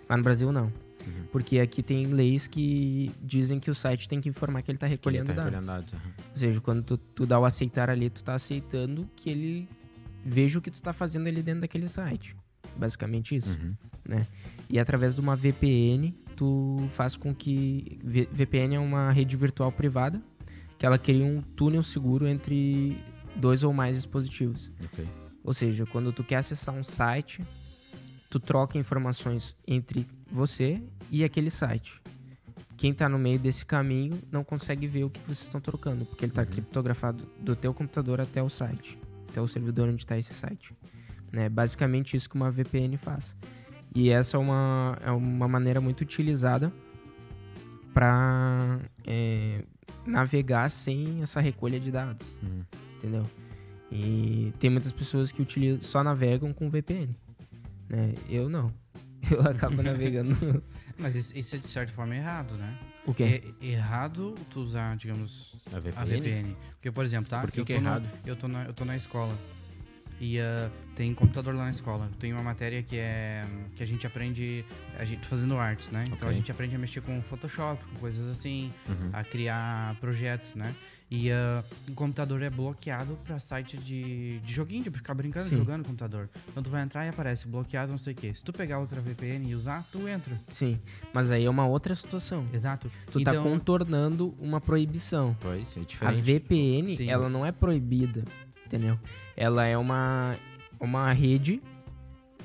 lá no Brasil não.
Uhum.
Porque aqui tem leis que dizem que o site tem que informar que ele está recolhendo
ele tá
dados.
recolhendo dados, aham.
Ou seja, quando tu, tu dá o aceitar ali, tu tá aceitando que ele veja o que tu tá fazendo ali dentro daquele site. Basicamente isso.
Uhum.
E através de uma VPN, tu faz com que. V- VPN é uma rede virtual privada que ela cria um túnel seguro entre dois ou mais dispositivos.
Ok.
Ou seja, quando tu quer acessar um site, tu troca informações entre você e aquele site. Quem está no meio desse caminho não consegue ver o que vocês estão trocando, porque ele está
Uhum.
criptografado do teu computador até o site, até o servidor onde está esse site. Né? Basicamente isso que uma VPN faz. E essa é uma, é uma maneira muito utilizada para navegar sem essa recolha de dados
Uhum.
entendeu? E tem muitas pessoas que utilizam, só navegam com VPN, né? Eu não. Eu acabo navegando.
Mas isso, isso é de certa forma errado, né?
o quê?
É errado tu usar, digamos,
A VPN?
a VPN. Porque, por exemplo, tá?
Por que
eu
que é errado?
eu, tô na, eu tô na escola. E ah, tem computador lá na escola. Tem uma matéria que é. que a gente aprende. A gente fazendo artes, né? Então a gente aprende a mexer com Photoshop, com coisas assim,
Uhum.
a criar projetos, né? E ah, o computador é bloqueado pra site de, de joguinho, de ficar brincando,
Sim.
jogando no computador. Então tu vai entrar e aparece bloqueado, não sei o quê. Se tu pegar outra VPN e usar, tu entra.
Sim, mas aí é uma outra situação.
Exato.
Tu tá
Então-
contornando uma proibição.
Pois, é
A
diferente.
VPN,
Sim.
ela não é proibida, entendeu? Ela é uma, uma rede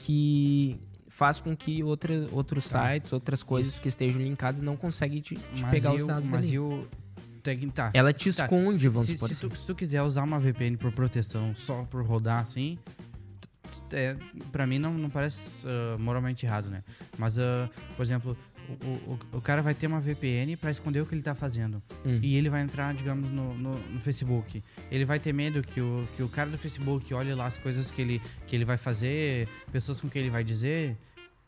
que faz com que outra, outros sites, outras coisas que estejam linkadas não conseguem te, te pegar
e
os dados
mas
dali.
e tec- tá,
Ela te
tá,
esconde,
se-
vamos
se,
supor
se,
assim.
tu, se tu quiser usar uma VPN por proteção, só por rodar assim, é, pra mim não, não parece ah, moralmente errado, né? Mas, ah, por exemplo, o, o, o cara vai ter uma VPN pra esconder o que ele tá fazendo.
Hum.
E ele vai entrar, digamos, no, no, no Facebook. Ele vai ter medo que o, que o cara do Facebook olhe lá as coisas que ele, que ele vai fazer, pessoas com quem ele vai dizer.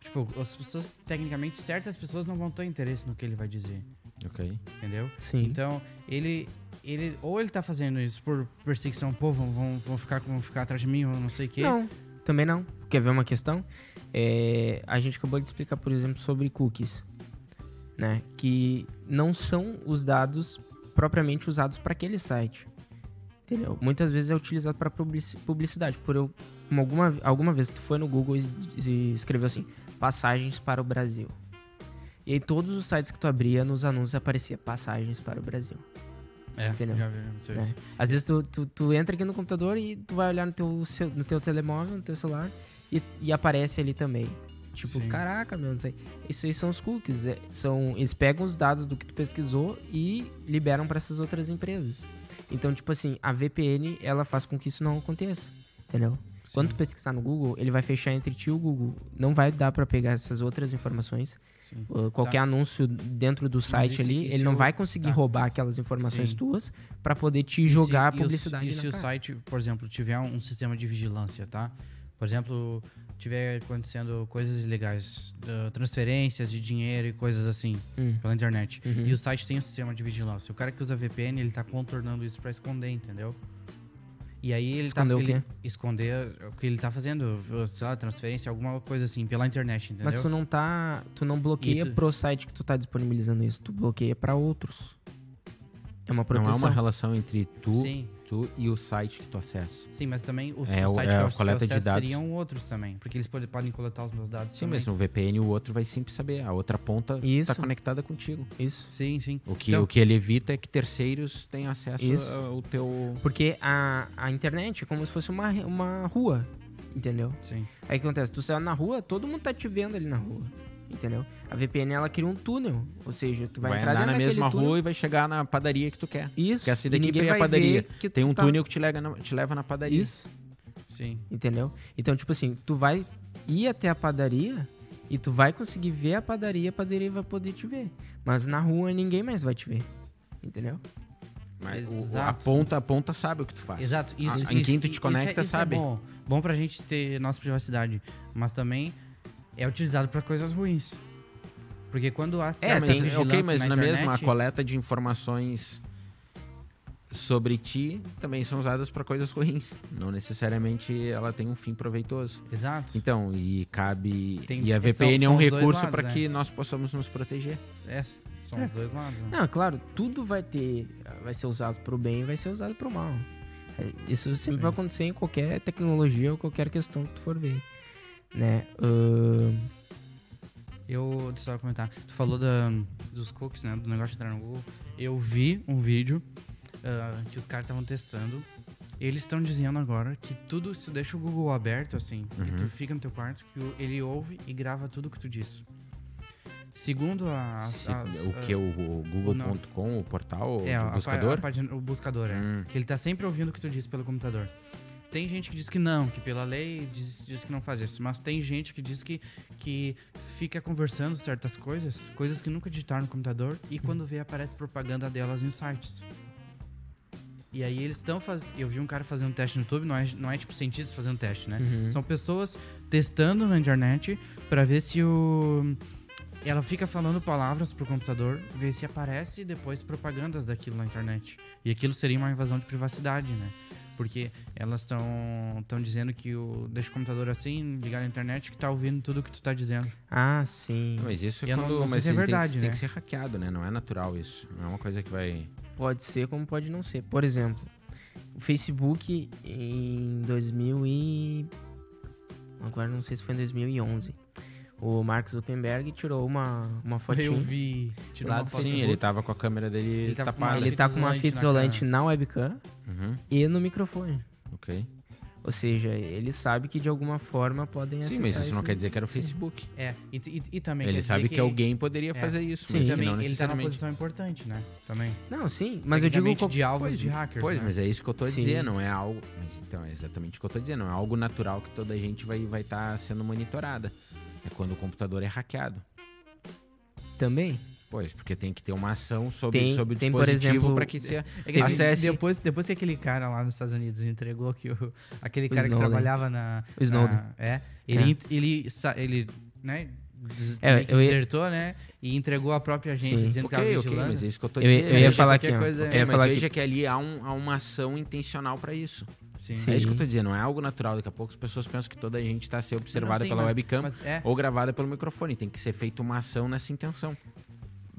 Tipo, as pessoas, tecnicamente, certas pessoas não vão ter interesse no que ele vai dizer.
Ok.
Entendeu?
Sim.
Então, ele, ele. Ou ele tá fazendo isso por perseguição, pô, vão, vão, vão, ficar, vão ficar atrás de mim, ou não sei o quê.
Não, também não. Quer ver uma questão? É, a gente acabou de explicar, por exemplo, sobre cookies, né? Que não são os dados propriamente usados para aquele site. Entendeu? Muitas vezes é utilizado para publicidade. Por eu, alguma, alguma vez tu foi no Google e, e escreveu assim: passagens para o Brasil. E aí todos os sites que tu abria nos anúncios aparecia passagens para o Brasil.
É,
Entendeu?
já vi.
É. Às vezes tu, tu, tu entra aqui no computador e tu vai olhar no teu, no teu telemóvel, no teu celular, e, e aparece ali também. Tipo,
Sim.
caraca, meu, não sei. Isso aí são os cookies. é- são, eles pegam os dados do que tu pesquisou e liberam para essas outras empresas. Então, tipo assim, a VPN, ela faz com que isso não aconteça. Entendeu? Quando tu pesquisar no Google, ele vai fechar entre ti e o Google. Não vai dar para pegar essas outras informações.
Sim.
Uh, qualquer anúncio dentro do site
e se-
ali,
e
ele
se
não vai conseguir
tá.
roubar aquelas informações
Sim.
tuas para poder te
E se-
jogar a
e
publicidade
E
na
se o site, por exemplo, tiver um sistema de vigilância, tá? Por exemplo, tiver acontecendo coisas ilegais, uh, transferências de dinheiro e coisas assim
Hum.
pela internet.
Uhum.
E o site tem um sistema de vigilância. O cara que usa VPN, ele tá contornando isso pra esconder, entendeu? E aí ele
Esconder
tá
o
ele-
quê?
esconder o que ele tá fazendo, sei lá, transferência, alguma coisa assim, pela internet, entendeu?
Mas tu não tá. Tu não bloqueia
tu-
pro site que tu tá disponibilizando isso, tu bloqueia pra outros. É uma
Não
proteção.
há uma relação entre tu,
Sim,
tu e o site que tu acessa.
sim, mas também os,
É, o-
sites
é
que eu
coleta de
acesso
dados.
seriam outros também, porque eles pode- podem coletar os meus dados
Sim,
também.
mas no VPN o outro vai sempre saber. A outra ponta está conectada contigo.
Isso.
Sim, sim.
O que,
Então-
o que ele evita é que terceiros tenham acesso
Isso.
ao teu.
Porque a, a internet é como se fosse uma, uma rua. Entendeu?
Sim.
Aí o que acontece? Tu sai na rua, todo mundo tá te vendo ali na rua. Entendeu? A VPN ela cria um túnel. Ou seja, tu vai,
vai
entrar
andar na mesma
túnel.
rua e vai chegar na padaria que tu quer.
Isso.
Quer assim daqui
ninguém
pra ir
vai
padaria. Tem um
tá-
túnel que te, lega na- te leva na padaria.
Isso.
Sim.
Entendeu? Então, tipo assim, tu vai ir até a padaria e tu vai conseguir ver a padaria, a padaria vai poder te ver. Mas na rua ninguém mais vai te ver. Entendeu?
Mas o- a
Exato.
ponta, a ponta sabe o que tu faz.
Exato. Isso,
A-
isso,
em quem tu
isso
te
é-
conecta,
isso
sabe.
É bom. bom pra gente ter nossa privacidade. Mas também é utilizado pra coisas ruins. Porque quando há
É,
certa
mas,
vigilância
ok, mas
na
na mesma a coleta de informações sobre ti também são usadas para coisas ruins. Não necessariamente ela tem um fim proveitoso.
Exato.
Então, e cabe.
Tem-
e a
são-
VPN é
são
um
os dois
recurso para
né?
que nós possamos nos proteger.
É, são os dois lados. né?
Não, claro, tudo vai ter. Vai ser usado pro bem e vai ser usado pro mal. É, Isso sempre
Sim.
vai acontecer em qualquer tecnologia ou qualquer questão que tu for ver. Né? Ahn,
Eu, só comentar. Tu falou da, dos cookies, né? Do negócio de entrar no Google. Eu vi um vídeo ah, que os caras estavam testando. Eles estão dizendo agora que tudo, se tu deixa o Google aberto, assim, e
Uhum.
tu fica no teu quarto, que ele ouve e grava tudo que tu diz. Segundo a, as-
Se-
as-
o que? O, o Google.com, o portal,
é,
o
a,
buscador?
a página- o buscador, é.
Hum.
Que ele tá sempre ouvindo o que tu diz pelo computador. Tem gente que diz que não, que pela lei diz, diz que não faz isso. Mas tem gente que diz que, que fica conversando certas coisas, coisas que nunca digitaram no computador, e quando vê aparece propaganda delas em sites. E aí eles estão fazendo. Eu vi um cara fazendo um teste no YouTube, não é, não é tipo cientistas fazendo teste, né?
uhum.
São pessoas testando na internet pra ver se o. Ela fica falando palavras pro computador, ver se aparece depois propagandas daquilo na internet. E aquilo seria uma invasão de privacidade, né? Porque elas estão estão dizendo que o deixa o computador assim, ligar na internet, que tá ouvindo tudo que tu tá dizendo.
Ah, sim.
Mas isso é
não-
quando.
não sei
mas
se é
tem
verdade,
tem,
né?
que ser hackeado, né? Não é natural isso. Não é uma coisa que vai.
Pode ser como pode não ser. Por exemplo, o Facebook em 2000 e... Agora não sei se foi em 2011. O Mark Zuckerberg tirou uma, uma fotinho.
Eu vi. Tirou
Lá
uma
do
foto.
Sim, ele tava com a câmera dele
Ele tava com uma-
tapada.
Ele tá com uma
fita isolante
isolante na webcam
Uhum,
e no microfone.
ok.
Ou seja, ele sabe que de alguma forma podem
Sim, mas isso não quer dizer que era o
Sim.
Facebook.
É, e, e, e também
Ele
quer
sabe
dizer
que, alguém poderia
É.
fazer isso,
Sim,
mas que
também
não
ele tá numa posição importante, né? Também.
Não, sim, mas eu digo... Qual-
de alvos
Pois,
de hackers,
Pois,
né?
mas é isso que eu tô
Sim.
dizer, não é algo. Mas então, é exatamente o que eu tô dizendo, não é algo natural que toda a gente vai estar vai tá sendo monitorada. É quando o computador é hackeado.
Também?
Pois, porque tem que ter uma ação sobre,
Tem-
sobre o
tem,
dispositivo para que se
É que assim,
acesse.
depois, depois que aquele cara lá nos Estados Unidos entregou que o, aquele
O
cara que
Snowden.
trabalhava na.
O Snowden.
na- é. Ele,
É.
ele, ele né?
É,
que
eu ia-
desertou, né? E entregou a própria agência
Sim.
dizendo que tava
Ok, ok,
vigilando.
mas é isso que eu tô
Eu ia-
dizendo.
eu ia
Veja
falar aqui, ó.
coisa-
Eu
Ok,
ia
mas
falar
veja
aqui.
que ali há, um- há uma ação intencional para isso.
Sim.
Sim.
É isso que eu tô dizendo, não é algo natural. Daqui a pouco as pessoas pensam que toda a gente está a ser observada
Não, sim,
pela
mas-
webcam
mas é,
ou gravada pelo microfone. Tem que ser feita uma ação nessa intenção.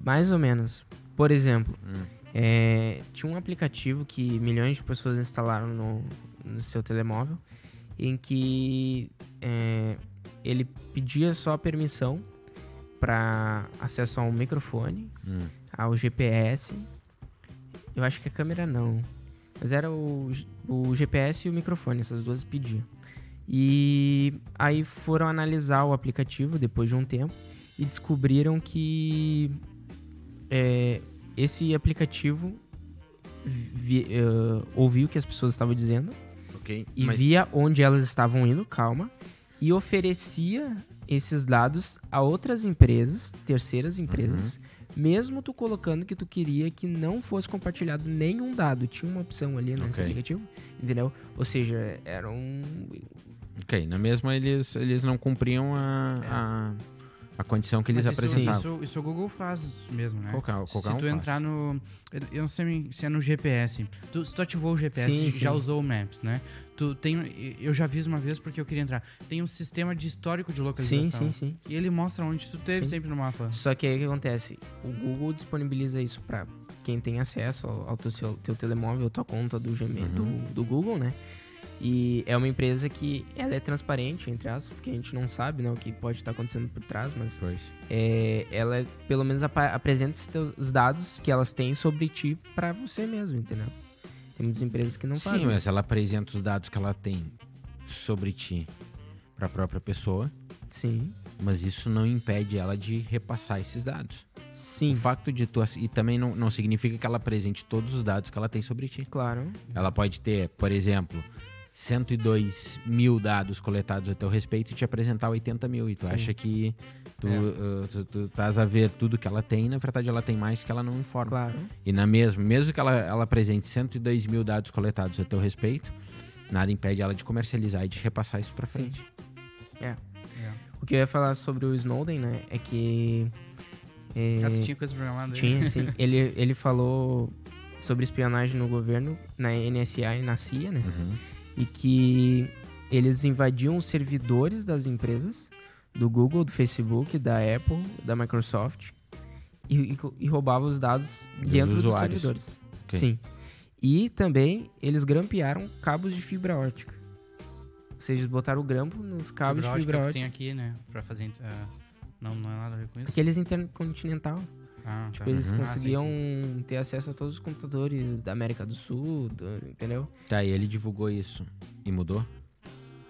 Mais ou menos. Por exemplo,
Hum.
É, tinha um aplicativo que milhões de pessoas instalaram no, no seu telemóvel, em que é, ele pedia só permissão para acesso ao microfone,
Hum.
ao GPS. Eu acho que a câmera não. Mas era o, o GPS e o microfone, essas duas pediam. E aí foram analisar o aplicativo depois de um tempo e descobriram que é, esse aplicativo vi, eh, ouvia o que as pessoas estavam dizendo
Ok.
e
Mas
via onde elas estavam indo, calma, e oferecia esses dados a outras empresas, terceiras empresas, mesmo tu colocando que tu queria que não fosse compartilhado nenhum dado. Tinha uma opção ali nesse
Ok.
aplicativo, entendeu? Ou seja, era um...
Ok, na mesma eles, eles não cumpriam a, a, a condição que eles
isso-
apresentavam.
Isso, isso o Google faz mesmo, né?
Qualquer, qualquer
se
um
tu
faz.
entrar no. eu- não sei se é no GPS. Tu, se tu ativou o GPS,
Sim,
já
sim.
usou o Maps, né? Tu tem. Eu já fiz uma vez porque eu queria entrar. Tem um sistema de histórico de
Sim,
localização.
sim, sim.
E ele mostra onde tu teve
Sim.
sempre no mapa.
Só que aí o que acontece? O Google disponibiliza isso para quem tem acesso ao, ao teu, seu- teu telemóvel, tua conta do Gmail,
Uhum.
do, do Google, né? E é uma empresa que ela é transparente, entre aspas, porque a gente não sabe né, o que pode estar acontecendo por trás, mas é, ela pelo menos apa- apresenta os, dados que elas têm sobre ti para você mesmo, entendeu? Tem muitas empresas que não
Sim,
fazem.
mas ela apresenta os dados que ela tem sobre ti para a própria pessoa,
Sim,
mas isso não impede ela de repassar esses dados.
sim,
O facto de tu e também não, não significa que ela apresente todos os dados que ela tem sobre ti.
claro.
Ela pode ter, por exemplo, 102 mil dados coletados a teu respeito e te apresentar 80 mil. E tu
Sim.
acha que tu,
É.
uh, tu, tu estás a ver tudo que ela tem, na verdade ela tem mais que ela não informa.
Claro.
E na mesma, mesmo que ela, ela apresente 102 mil dados coletados a teu respeito, nada impede ela de comercializar e de repassar isso pra
Sim.
frente.
É.
O que eu ia falar sobre o Snowden, né, é que... é,
Ah, tu tinha coisa programada?
Tinha, sim. ele, ele falou sobre espionagem no governo, na NSA e na CIA, né?
Uhum.
E que eles invadiam os servidores das empresas, do Google, do Facebook, da Apple, da Microsoft, e, e, e roubavam os dados
Dos
dentro dos
usuários.
servidores.
Ok.
Sim. E também eles grampearam cabos de fibra ótica. Ou seja, eles botaram o grampo nos cabos
Fibra
de fibra
ótica
ótica.
tem aqui, né? Pra fazer. ah, não, não é nada a ver com isso?
Aqueles intercontinental.
Ah,
Tipo,
tá.
eles
Uhum.
Ah, sim,
conseguiam
sim.
ter acesso a todos os computadores da América do Sul, do- entendeu?
Tá, e ele divulgou isso e mudou?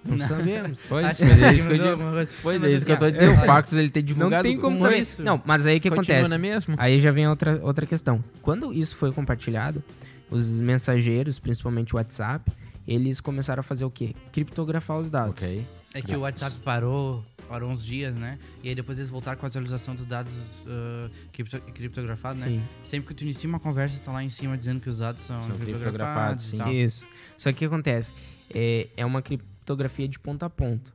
Não,
Não.
sabemos.
Pois,
Acho
mas
que
é isso que eu
mudou
digo. Pois é
mas
isso que eu tô
assim,
dizendo.
ó,
O fato dele ter divulgado.
Não tem como saber.
isso?
Não, mas aí o que
Continua
acontece?
na mesma.
Aí já vem outra, outra questão. Quando isso foi compartilhado, os mensageiros, principalmente o WhatsApp, eles começaram a fazer o quê? Criptografar os dados.
Ok.
É que o WhatsApp parou, parou uns dias, né? E aí depois eles voltaram com a atualização dos dados ah, cripto- criptografados, né? Sempre que tu inicia uma conversa, tá lá em cima dizendo que os dados são,
São
criptografados
criptografados,
isso. Só que o que acontece? É, é uma criptografia de ponto a ponto,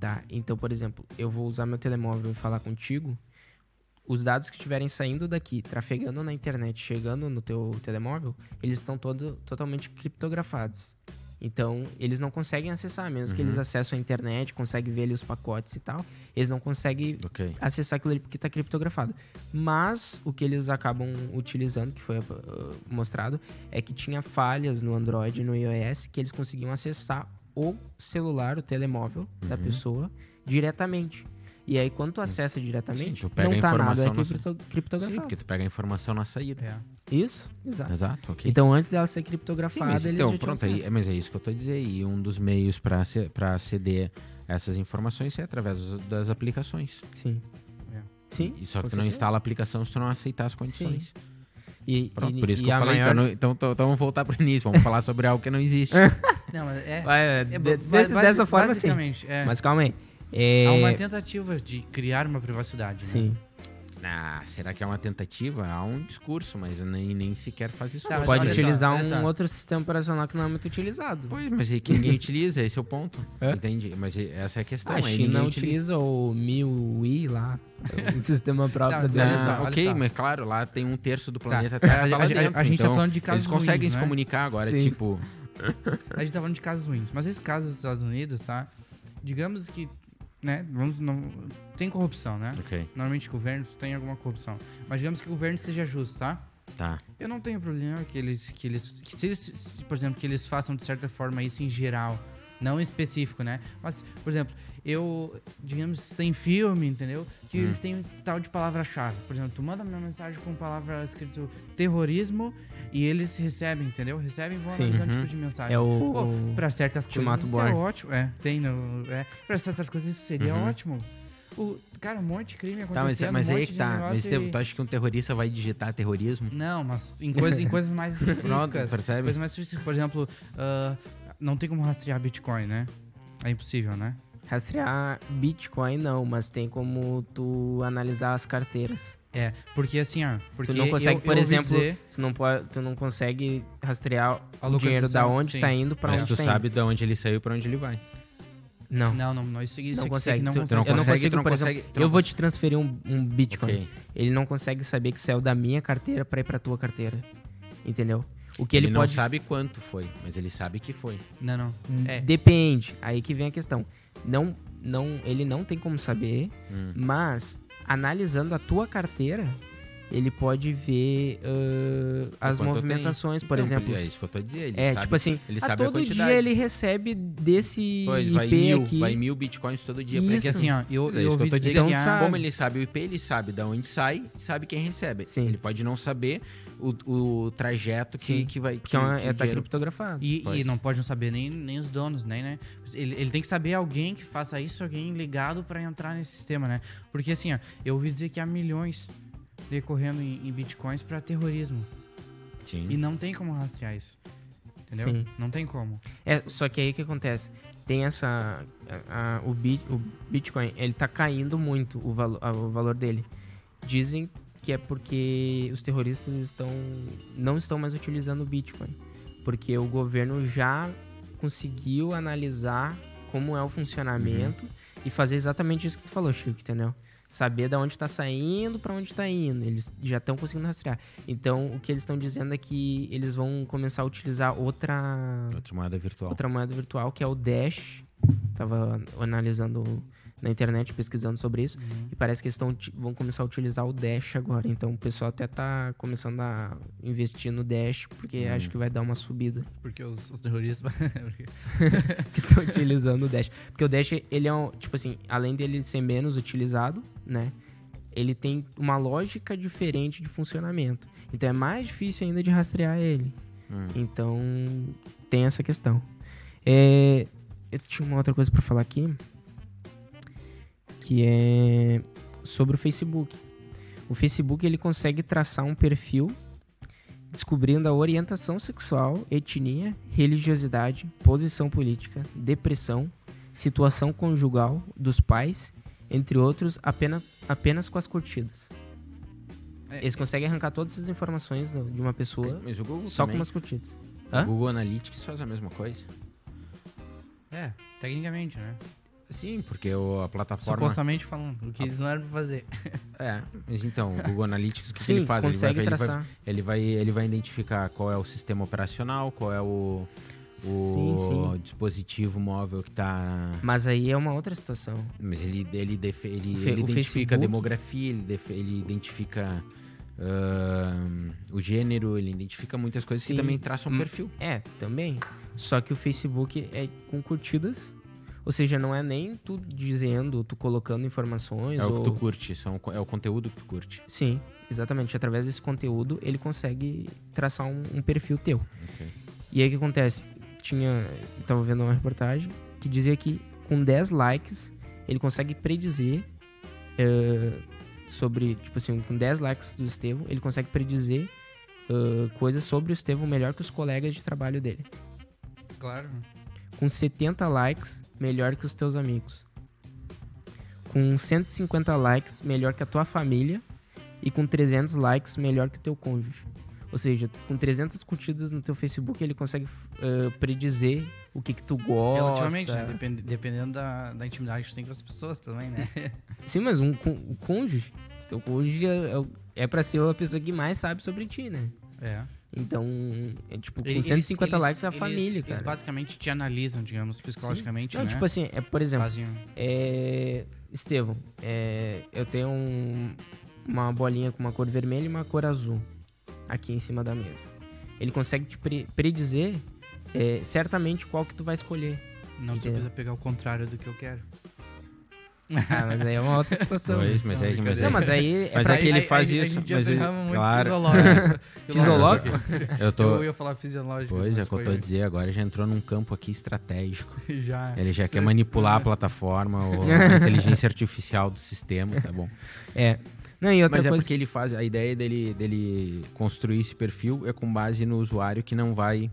tá? Então, por exemplo, eu vou usar meu telemóvel e falar contigo, os dados que estiverem saindo daqui, trafegando na internet, chegando no teu telemóvel, eles estão todo, totalmente criptografados. Então, eles não conseguem acessar, mesmo que
Uhum.
eles acessem a internet, conseguem ver ali os pacotes e tal, eles não conseguem
Ok.
acessar aquilo ali porque está criptografado. Mas o que eles acabam utilizando, que foi uh, mostrado, é que tinha falhas no Android e no iOS que eles conseguiam acessar o celular, o telemóvel da
Uhum.
pessoa diretamente. E aí, quando tu acessa diretamente,
Sim, tu pega
não
a
tá nada, é
informação na
cripto-
Sim,
criptografado.
porque tu pega a informação na saída.
É.
Isso, exato.
Exato, ok.
Então, antes dela ser
Sim,
criptografada,
mas,
eles
então,
já
pronto, aí, mas é isso que eu tô dizendo. E um dos meios para aceder a essas informações é através das aplicações.
Sim.
É.
Sim.
E só que tu não instala a aplicação se tu não aceitar as condições.
E,
Pronto,
e-
por isso que eu
a
falei.
maior-
Então, então, então, então vamos voltar pro início. Vamos falar sobre algo que não existe.
Não, mas é.
Vai,
é
de-
ba-
desse-
ba-
dessa forma, sim.
basicamente, É.
Mas calma aí. É...
Há uma tentativa de criar uma privacidade, né?
Ah, será que é uma tentativa? Há um discurso, mas nem, nem sequer faz isso.
Tá,
Pode
só,
utilizar um outro sistema operacional que não é muito utilizado.
Pois, mas é que ninguém utiliza, esse é o ponto.
É?
Entende? Mas essa é a questão.
a
aí
China
ninguém
utiliza o MIUI lá, um sistema próprio
Não, só,
Ah, ok, mas claro, lá tem um terço do
Tá.
planeta
A-
Terra
a-
tá
a- a-
dentro,
a gente tá
então
falando de casos
Eles conseguem
ruins,
se
né?
comunicar agora,
Sim.
tipo...
A gente tá falando de casos ruins, mas esses casos dos Estados Unidos, tá? Digamos que, né, vamos, não, tem corrupção, né?
Ok.
Normalmente governos tem alguma corrupção. Mas digamos que o governo seja justo, tá?
Tá.
Eu não tenho problema que eles, que eles, que se eles, por exemplo, que eles façam de certa forma isso em geral, não em específico, né? Mas, por exemplo, eu, digamos, tem filme, entendeu? Que
Hum.
eles têm tal de palavra-chave. Por exemplo, tu manda uma mensagem com palavra escrito terrorismo e eles recebem, entendeu? Recebem e vão
Sim.
analisando
Uhum.
tipo de mensagem.
É o.
Pô,
o-
Pra certas coisas isso é ótimo. É, tem no. É, pra certas coisas isso seria
Uhum.
ótimo. O, cara, um monte de crime
Tá, mas, mas
um
aí que tá. Mas
e-
tu, acha que um terrorista vai digitar terrorismo?
Não, mas em coisas, em coisas mais específicas.
percebe?
coisas mais específicas. Por exemplo, ah, não tem como rastrear Bitcoin, né? É impossível, né?
Rastrear Bitcoin não, mas tem como tu analisar as carteiras.
É, porque assim, ó. Porque
não consegue,
eu-
por
eu
exemplo,
dizer-
Tu não, pode, tu não consegue rastrear
A
o dinheiro da onde
sim.
tá indo pra
Mas
onde
tu
tá
sabe de onde ele saiu e pra onde ele vai.
Não.
Não, não, não, isso, isso
Não consegue.
Não
Tu-
consegue.
tu não
eu não
consegue,
consigo,
tu não
por
consegue-
exemplo,
tu não
eu vou te transferir um, um Bitcoin.
Ok.
Ele não consegue saber que saiu da minha carteira pra ir pra tua carteira. Entendeu? O que
Ele,
ele,
não
pode.
sabe quanto foi, mas ele sabe que foi.
Não, não. É.
Depende. Aí que vem a questão. Não, não, ele não tem como saber,
Hum.
mas analisando a tua carteira, ele pode ver ãh, as
quanto
movimentações, por
Então,
exemplo.
É isso que eu tô dizendo. Ele
É,
sabe,
tipo assim,
ele
a
sabe a
todo
quantidade.
dia ele recebe desse
Pois, vai
IP
mil,
aqui.
vai mil bitcoins todo dia
Isso.
Porque assim, ó, eu,
É
eu
isso que eu
ouvi
tô
dizer
dizendo.
que
Então,
a-
sabe-
Como ele sabe o IP, ele sabe de onde sai e sabe quem recebe.
Sim.
Ele pode não saber o, o trajeto que,
Sim.
que vai.
Porque é, uma,
que
é tá criptografado.
E, e não pode não saber nem, nem os donos, nem, né? Ele, ele tem que saber alguém que faça isso, alguém ligado pra entrar nesse sistema, né? Porque assim, ó, eu ouvi dizer que há milhões decorrendo em, em bitcoins pra terrorismo.
Sim.
E não tem como rastrear isso. Entendeu?
Sim.
Não tem como.
É, só que aí o que acontece? Tem essa. a- a- o, bit, o Bitcoin, ele tá caindo muito o, valo, a- o valor dele. Dizem que é porque os terroristas estão não estão mais utilizando o Bitcoin. Porque o governo já conseguiu analisar como é o funcionamento e fazer exatamente isso que tu falou, Chico, entendeu? Saber da onde está saindo para onde está indo. Eles já estão conseguindo rastrear. Então, o que eles estão dizendo é que eles vão começar a utilizar outra
Outra moeda virtual.
outra moeda virtual que é o Dash. Tava analisando na internet, pesquisando sobre isso. E parece que eles tão, uti- vão começar a utilizar o Dash agora. Então o pessoal até tá começando a investir no Dash, porque
Hum.
acho que vai dar uma subida.
Porque os, os terroristas.
que estão utilizando o Dash. Porque o Dash, ele é um, tipo assim, além dele ser menos utilizado, né? Ele tem uma lógica diferente de funcionamento. Então é mais difícil ainda de rastrear ele.
Hum.
Então, tem essa questão. É, eu tinha uma outra coisa pra falar aqui, que é sobre o Facebook. O Facebook ele consegue traçar um perfil descobrindo a orientação sexual, etnia, religiosidade, posição política, depressão, situação conjugal dos pais, entre outros, apenas, apenas com as curtidas.
É,
Eles conseguem arrancar todas essas informações de uma pessoa
Mas o Google
só com
também.
umas curtidas.
O
Hã?
Google Analytics faz a mesma coisa.
É, tecnicamente, né?
Sim, porque o- a plataforma.
Supostamente falando, o que eles não eram pra fazer.
É, mas então, o Google Analytics, o que
Sim,
ele faz? Ele vai,
consegue
ele, vai,
traçar.
ele, vai, ele vai identificar qual é o sistema operacional, qual é o, o
Sim, sim.
dispositivo móvel que está.
Mas aí é uma outra situação.
Mas ele, ele, def- ele,
fe-
ele
o
identifica a
Facebook-
demografia, ele, def- ele identifica ahn, o gênero, ele identifica muitas coisas
Sim.
que também traçam um
Hum,
perfil.
É, também. Só que o Facebook é com curtidas. Ou seja, não é nem tu dizendo, tu colocando informações.
É o
ou...
que tu curte, são, é o conteúdo que tu curte.
Sim, exatamente. Através desse conteúdo, ele consegue traçar um, um perfil teu.
Ok.
E aí o que acontece? Tinha. Eu tava vendo uma reportagem que dizia que com 10 likes ele consegue predizer eh, sobre. Tipo assim, com 10 likes do Estevão, ele consegue predizer eh, coisas sobre o Estevão melhor que os colegas de trabalho dele.
Claro.
Com 70 likes, melhor que os teus amigos. Com 150 likes, melhor que a tua família. E com 300 likes, melhor que o teu cônjuge. Ou seja, com 300 curtidas no teu Facebook, ele consegue eh, predizer o que que tu gosta.
Relativamente, né? Depend- dependendo da, da intimidade que tu tem com as pessoas também, né?
Sim, mas um o cônjuge, teu cônjuge é, é, é pra ser a pessoa que mais sabe sobre ti, né?
É.
Então, é tipo, com
Eles-
150
eles-
likes é a
eles-
família,
Eles
cara.
basicamente te analisam, digamos, psicologicamente,
Não,
né?
tipo assim, é, por exemplo,
Fazem...
É. Estevão, é, eu tenho um- uma bolinha com uma cor vermelha e uma cor azul. aqui em cima da mesa. Ele consegue te pre- predizer é, certamente qual que tu vai escolher.
Não
Entendeu?
precisa pegar o contrário do que eu quero.
Ah, mas aí é uma outra situação.
Pois, mas
Não,
é que mas
Não,
é,
mas aí é
Mas
pra-
é que ele
Aí-
faz
aí- a
isso,
gente já
mas ele-
derrama muito
claro.
fisiológico.
Fisiológico?
eu tô
Eu ia falar fisiológico.
Pois é,
mas
que eu tô a dizer, agora já entrou num campo aqui estratégico.
Já.
Ele já quer manipular a plataforma, ou a inteligência artificial do sistema, tá bom.
É. Não, e outra
Mas é
coisa
porque ele faz, a ideia dele, dele construir esse perfil é com base no usuário que não vai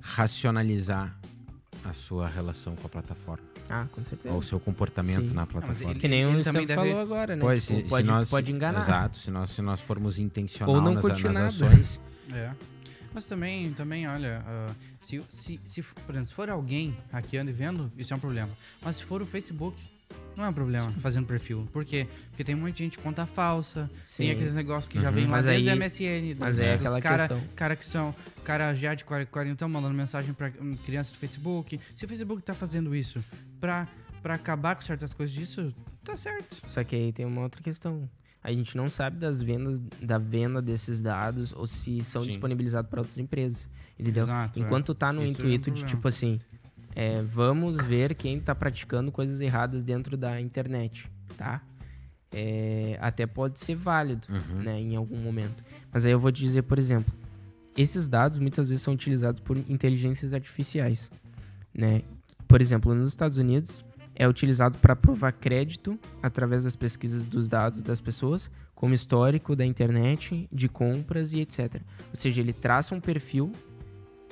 racionalizar a sua relação com a plataforma,
Ah, com certeza.
ou o seu comportamento
Sim.
na
mas
plataforma.
ele-
Que nem o
também deve-
falou agora, né?
Pois,
Tipo,
se,
pode,
se nós,
pode enganar.
Exato, se nós, se nós formos intencional
Ou não
nas,
curtir
nas ações,
É. Mas também, também olha, ah, se, se, se, por exemplo, se for alguém hackeando e vendo, isso é um problema. Mas se for o Facebook, não é um problema fazendo perfil. Por quê? Porque tem muita gente conta falsa,
Sim.
tem aqueles negócios que já
Uhum.
vem lá
Mas
desde
aí-
MSN.
mas
dos-
é
dos
aquela
cara,
questão.
cara que são, cara já de 40, 40 mandando mensagem pra hum, criança do Facebook. Se o Facebook tá fazendo isso pra, pra acabar com certas coisas disso, tá certo.
Só que aí tem uma outra questão. A gente não sabe das vendas, da venda desses dados ou se são
Sim.
disponibilizados para outras empresas. Entendeu?
Exato, é.
Enquanto tá no
Isso é um
intuito de tipo assim, é, vamos ver quem tá praticando coisas erradas dentro da internet, tá? É, até pode ser válido,
Uhum.
né, em algum momento. Mas aí eu vou te dizer, por exemplo, esses dados muitas vezes são utilizados por inteligências artificiais, né? Por exemplo, nos Estados Unidos é utilizado para provar crédito através das pesquisas dos dados das pessoas, como histórico da internet, de compras e etc. Ou seja, ele traça um perfil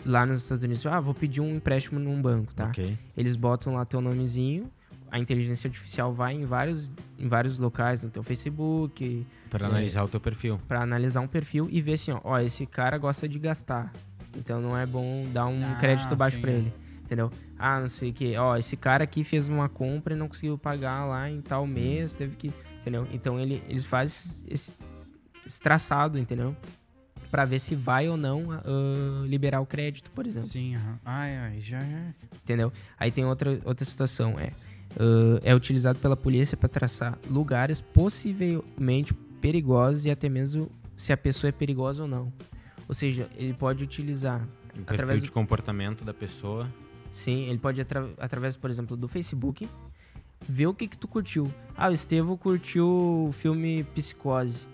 lá nos Estados Unidos, ah, vou pedir um empréstimo num banco, tá?
Ok.
Eles botam lá teu nomezinho, a inteligência artificial vai em vários, em vários locais, no teu Facebook,
Para
É.
analisar o teu perfil.
Pra analisar um perfil e ver assim, ó, ó, esse cara gosta de gastar. Então não é bom dar um
Ah,
crédito baixo pra ele. Entendeu? Ah, não sei o que. Ó, esse cara aqui fez uma compra e não conseguiu pagar lá em tal mês, teve que. Entendeu? Então ele, eles fazem esse, esse traçado, entendeu? Pra ver se vai ou não ah, liberar o crédito, por exemplo.
Sim, aham. Ai, ai, já é.
Entendeu? Aí tem outra, outra situação, é. ah, é utilizado pela polícia para traçar lugares possivelmente perigosos e até mesmo se a pessoa é perigosa ou não. Ou seja, ele pode utilizar
O
através
de
do,
comportamento da pessoa.
sim, ele pode atra- através, por exemplo, do Facebook ver o que que tu curtiu. Ah, o Estevo curtiu o filme Psicose.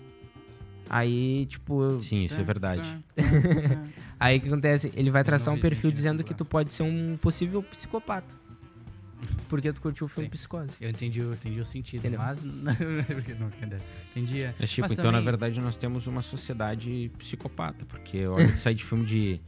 Aí, tipo,
Sim, isso é verdade.
Tá, tá, tá.
aí o que acontece? Ele vai traçar
não
um perfil
gente,
dizendo que tu pode ser um possível psicopata. Porque tu curtiu o filme
Sim.
Psicose.
Eu entendi, eu entendi o sentido,
Entendeu?
mas não, porque não entendi. é.
Tipo,
Mas
então,
também-
na verdade, nós temos uma sociedade psicopata, porque olha que sai de filme de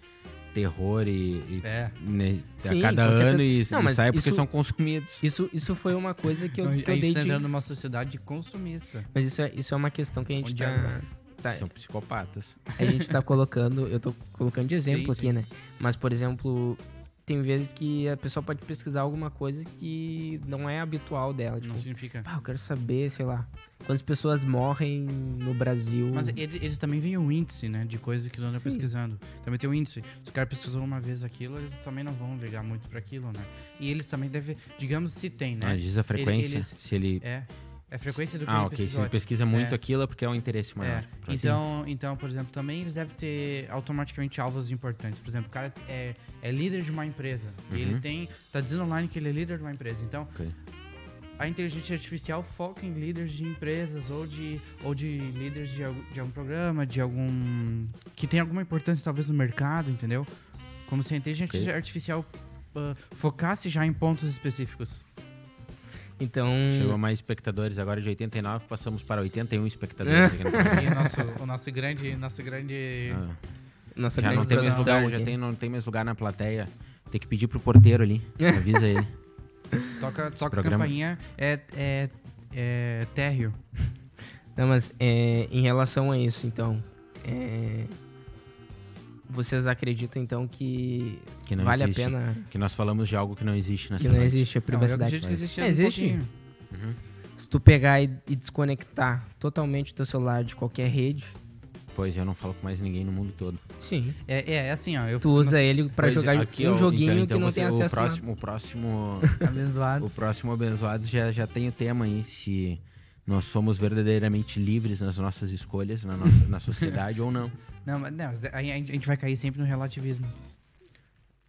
terror e, e,
É.
né,
Sim,
a cada ano e,
Não,
e sai porque
isso-
são consumidos.
Isso, isso foi uma coisa que eu,
a
que eu
gente
dei
tá
de...
entrando numa sociedade consumista.
Mas isso é, isso é uma questão que a gente
Onde
tá,
agora?
Tá-
São psicopatas.
A gente tá colocando... Eu tô colocando de exemplo
Sim,
aqui, né? Mas, por exemplo... Tem vezes que a pessoa pode pesquisar alguma coisa que não é habitual dela. Tipo,
Não significa.
ah, eu quero saber, sei lá... Quantas pessoas morrem no Brasil...
Mas eles, eles também veem o índice, né? De coisas que tu anda
Sim.
pesquisando. Também tem o índice. Se o cara pesquisou uma vez aquilo, eles também não vão ligar muito pra aquilo, né? E eles também devem, digamos, se tem, né?
Mas diz a frequência,
eles-
se ele...
É. É a frequência do que
Ah, ok. Se
pesquisou.
ele pesquisa muito
É.
aquilo é porque é um interesse maior.
É. Então, então, por exemplo, também eles devem ter automaticamente alvos importantes. Por exemplo, o cara é, é líder de uma empresa. E
Uhum.
ele tem. Tá dizendo online que ele é líder de uma empresa. Então,
Ok.
a inteligência artificial foca em líderes de empresas ou de, ou de líderes de, algum- de algum programa, de algum. que tem alguma importância talvez no mercado, entendeu? Como se a inteligência
Ok.
artificial ah, focasse já em pontos específicos.
Então...
Chegou a mais espectadores agora de 89, passamos para 81 espectadores. aqui no programa.
E o nosso, o nosso grande. Nosso grande.
Ah,
Nossa
já não
grande
tem mais lugar, já
aqui.
tem, não tem mais lugar na plateia. Tem que pedir pro porteiro ali. Avisa ele.
Toca, toca
programa-
campainha. É, é, é térreo.
Não, mas é, em relação a isso, então... é, vocês acreditam, então, que
Que não
vale
existe.
a pena...
Que nós falamos de algo que não existe nessa
Que não
noite.
existe a
Não, eu
privacidade.
que existe.
É,
um
existe.
pouquinho.
Uhum.
Se tu pegar e, e desconectar totalmente o teu celular de qualquer rede,
Pois eu não falo com mais ninguém no mundo todo.
sim.
É, é, é assim, ó. Eu
Tu usa ele pra
Pois,
jogar
aqui,
um
ó,
joguinho
então- então
que não
você-
tem acesso
o próximo, o próximo,
abençoado.
o próximo abençoados já, já tem o tema aí. Se nós somos verdadeiramente livres nas nossas escolhas, na, nossa, na sociedade ou não.
Não, mas não, a, gente vai cair sempre no relativismo.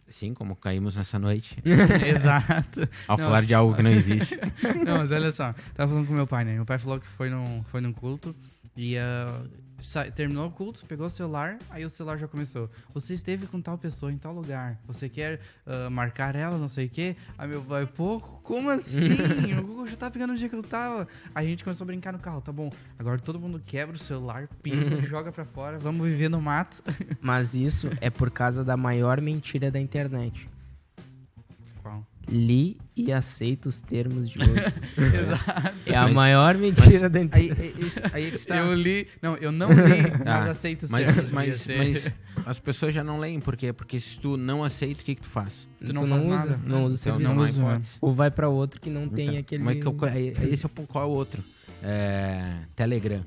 Sim, como caímos nessa noite,
Exato.
ao
Não,
falar de algo que não existe.
Não, mas olha só, tava falando com meu pai, né? Meu pai falou que foi num, foi num culto e sa- terminou o culto, pegou o celular, aí o celular já começou. Você esteve com tal pessoa em tal lugar, você quer ah, marcar ela, não sei o quê. Aí meu pai, pô, como assim? o Google já tá pegando o dia que eu tava. Aí a gente começou a brincar no carro, tá bom. Agora todo mundo quebra o celular, pisa, joga pra fora, vamos viver no mato.
Mas isso é por causa da maior mentira da internet. Li e aceito os termos de hoje.
Exato.
É a
Mas-
maior mentira da
Aí,
internet.
é- isso- aí é que está.
Eu li, não, eu não li, mas
Ah,
aceito os
Mas,
termos.
mas, mas as pessoas já não leem, por quê? Porque se tu não aceita, o que, que tu faz?
Tu não faz
usa,
nada.
não usa o
Então,
serviço.
não
não
uso,
hipótese.
Ou vai pra outro que não tem
Então,
aquele.
Mas que eu- é- esse é o, qual é o outro? É, Telegram.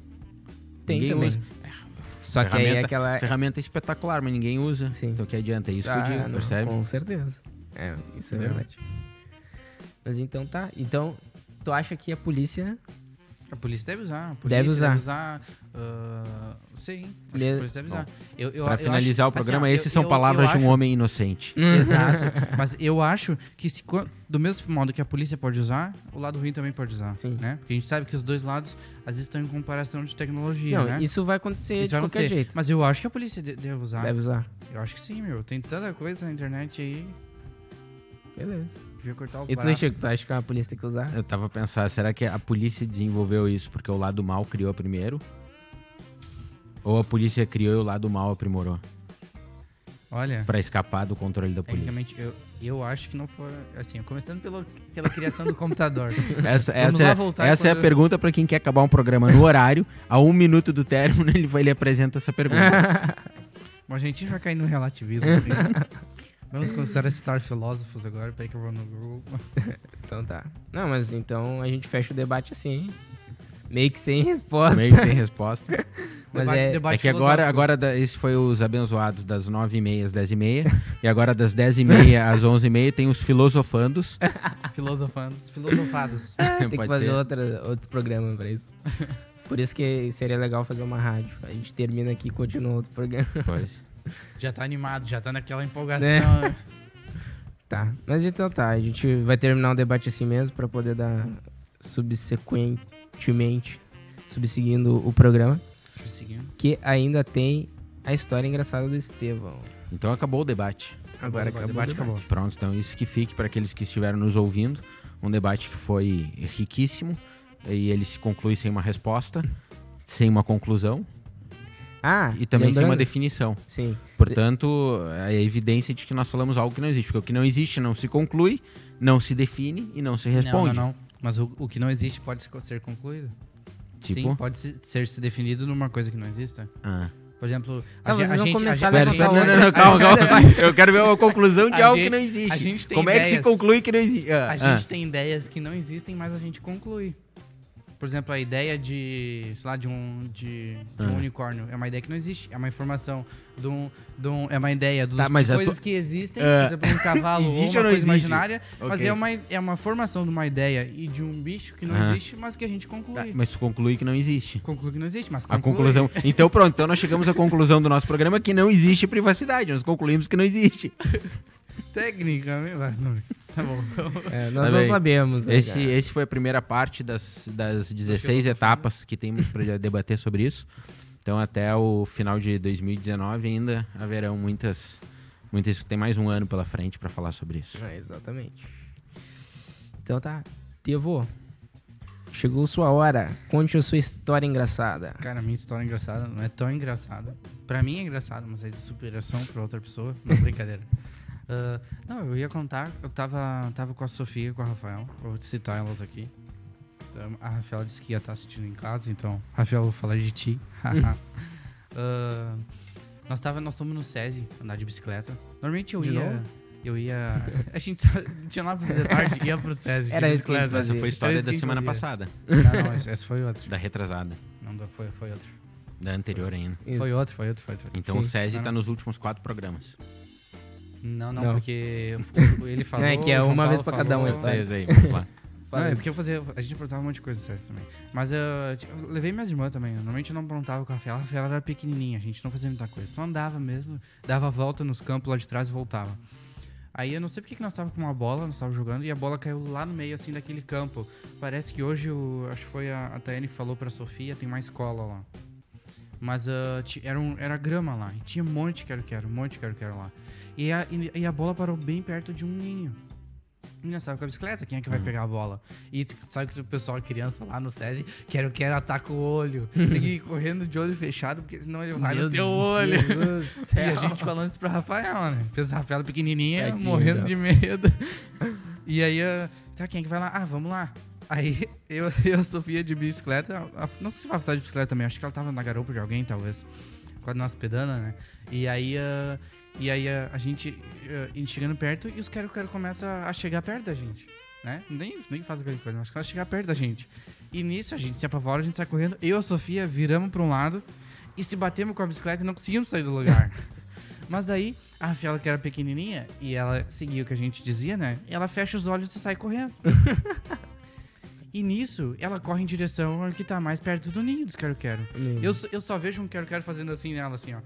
Tem
Ninguém
também.
usa.
Só que aí é aquela.
Ferramenta espetacular, mas ninguém usa.
Sim.
Então o que adianta? É isso que eu
Ah,
digo,
não,
percebe?
Com certeza. É, isso é verdade. Mas então tá. Então, tu acha que a polícia.
A polícia deve usar. A polícia
Deve usar.
Deve usar ah, sim, acho que
Me-
a polícia deve usar. Eu, eu,
Pra
eu
finalizar
acho-
o programa,
assim, ó,
esses são palavras de um
acho-
homem inocente.
Exato. Mas eu acho que se, do mesmo modo que a polícia pode usar, o lado ruim também pode usar.
Sim.
Né? Porque a gente sabe que os dois lados às vezes estão em comparação de tecnologia,
Não,
né?
isso vai acontecer
Isso
de
vai
qualquer
acontecer.
jeito.
Mas eu acho que a polícia de- deve usar.
Deve usar.
Eu acho que sim, meu. Tem tanta coisa na internet aí.
Beleza.
Devia cortar os
E tu, tu acha que a polícia tem que usar?
Eu tava a pensar, será que a polícia desenvolveu isso porque o lado mal criou primeiro? Ou a polícia criou e o lado mal aprimorou?
Olha,
Pra escapar do controle da polícia?
tecnicamente, eu, eu acho que não foi. Assim, começando pelo, pela criação do computador.
Essa,
Vamos
essa,
lá
é-
voltar
essa é a
quando-
pergunta pra quem quer acabar um programa no horário. A um minuto do término, ele, vai, ele apresenta essa pergunta.
Bom, a gente vai cair no relativismo. né? Vamos começar a citar filósofos agora. Peraí que eu vou no Google.
Então tá. Não, mas então a gente fecha o debate assim, hein? Meio que sem resposta.
Meio que sem resposta.
Mas
Debate-
é-
debate
É que agora, agora da- esse foi os abençoados das 9h30 às 10h30. e agora das 10h30 às 11h30 tem os filosofandos.
Filosofandos, filosofados.
Tem que
Pode
fazer
ser.
outra, outro programa pra isso. Por isso que seria legal fazer uma rádio. A gente termina aqui e continua outro programa.
Pois.
Já tá animado, já tá naquela empolgação.
Né? Tá. Mas então tá. A gente vai terminar o debate assim mesmo pra poder dar subsequentemente, subseguindo o programa.
Seguindo.
Que ainda tem a história engraçada do Estevão.
Então acabou o debate.
Agora
Acabou, o
acabou.
debate
o debate.
acabou.
Pronto, então isso que fique para aqueles que estiveram nos ouvindo. Um debate que foi riquíssimo e ele se conclui sem uma resposta, sem uma conclusão
Ah,
e também sem uma
lembrando-
definição.
Sim.
Portanto, é evidência de que nós falamos algo que não existe. Porque o que não existe não se conclui, não se define e não se responde.
Não, não, não. Mas o, o que não existe pode se- ser concluído.
Tipo,
Sim, pode se- ser se definido numa coisa que não exista.
ah.
Por exemplo,
Ah, vocês vão começar a
Espera,
levantar
espera, não,
outra-
não, não, calma, calma. Eu quero ver uma conclusão de
A
algo
gente-
que não existe.
a gente tem
Como é que se
ideias.
conclui que não existe? Ah,
A
ah.
gente tem ideias que não existem, mas a gente conclui. Por exemplo, a ideia de, sei lá, de um, de, de um
Ah.
unicórnio é uma ideia que não existe. É uma informação de um, de um- é uma ideia dos,
Tá, mas
de
a
coisas
tu-
que existem,
Ah.
por exemplo, um cavalo ou uma coisa
existe?
imaginária, mas
Ok.
é uma, é uma formação de uma ideia e de um bicho que não
Aham.
existe, mas que a gente conclui.
Tá, mas tu conclui que não existe.
Conclui que não existe, mas
A
conclui.
conclusão. Então pronto, então nós chegamos à conclusão do nosso programa que não existe privacidade. Nós concluímos que não existe.
Técnica, não. Tá bom.
É, nós
Tá
não
bem.
sabemos. né,
Esse, esse foi a primeira parte das, das 16
filosofia.
etapas que temos para debater sobre isso. Então até o final de 2019 ainda haverão muitas. muitas tem mais um ano pela frente para falar sobre isso.
É, exatamente. Então tá. Tevo, chegou sua hora. Conte a sua história engraçada.
Cara, a minha história engraçada não é tão engraçada. Pra mim é engraçado, mas é de superação pra outra pessoa. Não, brincadeira. Ah, não, eu ia contar. Eu tava, tava com a Sofia e com a Rafael. Vou citar elas aqui. Então, a Rafael disse que ia estar assistindo em casa, então, Rafael, eu vou falar de ti. Ah, nós, tava, nós fomos no SESI andar de bicicleta. Normalmente eu
De
ia.
novo?
Eu ia. A gente tinha lá pra fazer tarde, ia pro SESI.
Era
de
isso que.
Essa foi a história da semana
fazia.
passada,
Não, não, essa foi outra.
da retrasada,
Não, foi, foi outra.
da anterior ainda.
Isso.
Foi outro, foi outro, foi outro.
Então
Sim.
o SESI
Não,
tá
não.
nos últimos quatro programas.
Não, não,
Não.
porque ele falou.
é que é
o João
uma vez
Paulo
pra cada um
falou,
história.
Vocês aí, vamos lá.
Não, é porque eu fazia. A gente aprontava um monte de coisa sério também. Mas eu, eu levei minhas irmãs também. Normalmente eu não aprontava com a Rafaela. A Rafaela era pequenininha, a gente não fazia muita coisa. Só andava mesmo, dava a volta nos campos lá de trás e voltava. Aí eu não sei porque que nós tava com uma bola, nós tava jogando, e a bola caiu lá no meio, assim, daquele campo. Parece que hoje, o, acho que foi a, a Tayane que falou pra Sofia, tem uma escola lá. Mas uh, ti- era, um, era grama lá, e tinha um monte de quero-quero, um monte de quero-quero lá. E a, e, a bola parou bem perto de um ninho. E nós tava com a bicicleta, quem é que vai pegar a bola? E sabe que o pessoal, criança lá no SESI, quero, quero, ataca o olho. Tem que ir correndo de olho fechado, porque senão ele vai
Meu
no teu olho.
Deus
E a gente falando isso pra Rafaela, né? Fez a Rafaela pequenininha,
Tadinho
morrendo de medo. E aí, tá, quem é que vai lá? Ah, vamos lá. Aí eu e a Sofia de bicicleta, a- não sei se vai estar de bicicleta também, acho que ela tava na garupa de alguém, talvez. Com a nossa pedana, né? E aí, ah, e aí ah, a gente indo chegando perto e os quero quero começam a chegar perto da gente, né? Nem, nem faz aquele coisa, mas começa a chegar perto da gente. E nisso a gente se apavora, a gente sai correndo. Eu e a Sofia viramos pra um lado e se batemos com a bicicleta e não conseguimos sair do lugar. Mas daí, a Rafaela, que era pequenininha, e ela seguia o que a gente dizia, né? Ela fecha os olhos e sai correndo. e nisso, ela corre em direção ao que tá mais perto do ninho dos quero-quero. Eu, só- eu só vejo um quero-quero fazendo assim nela, assim, ó.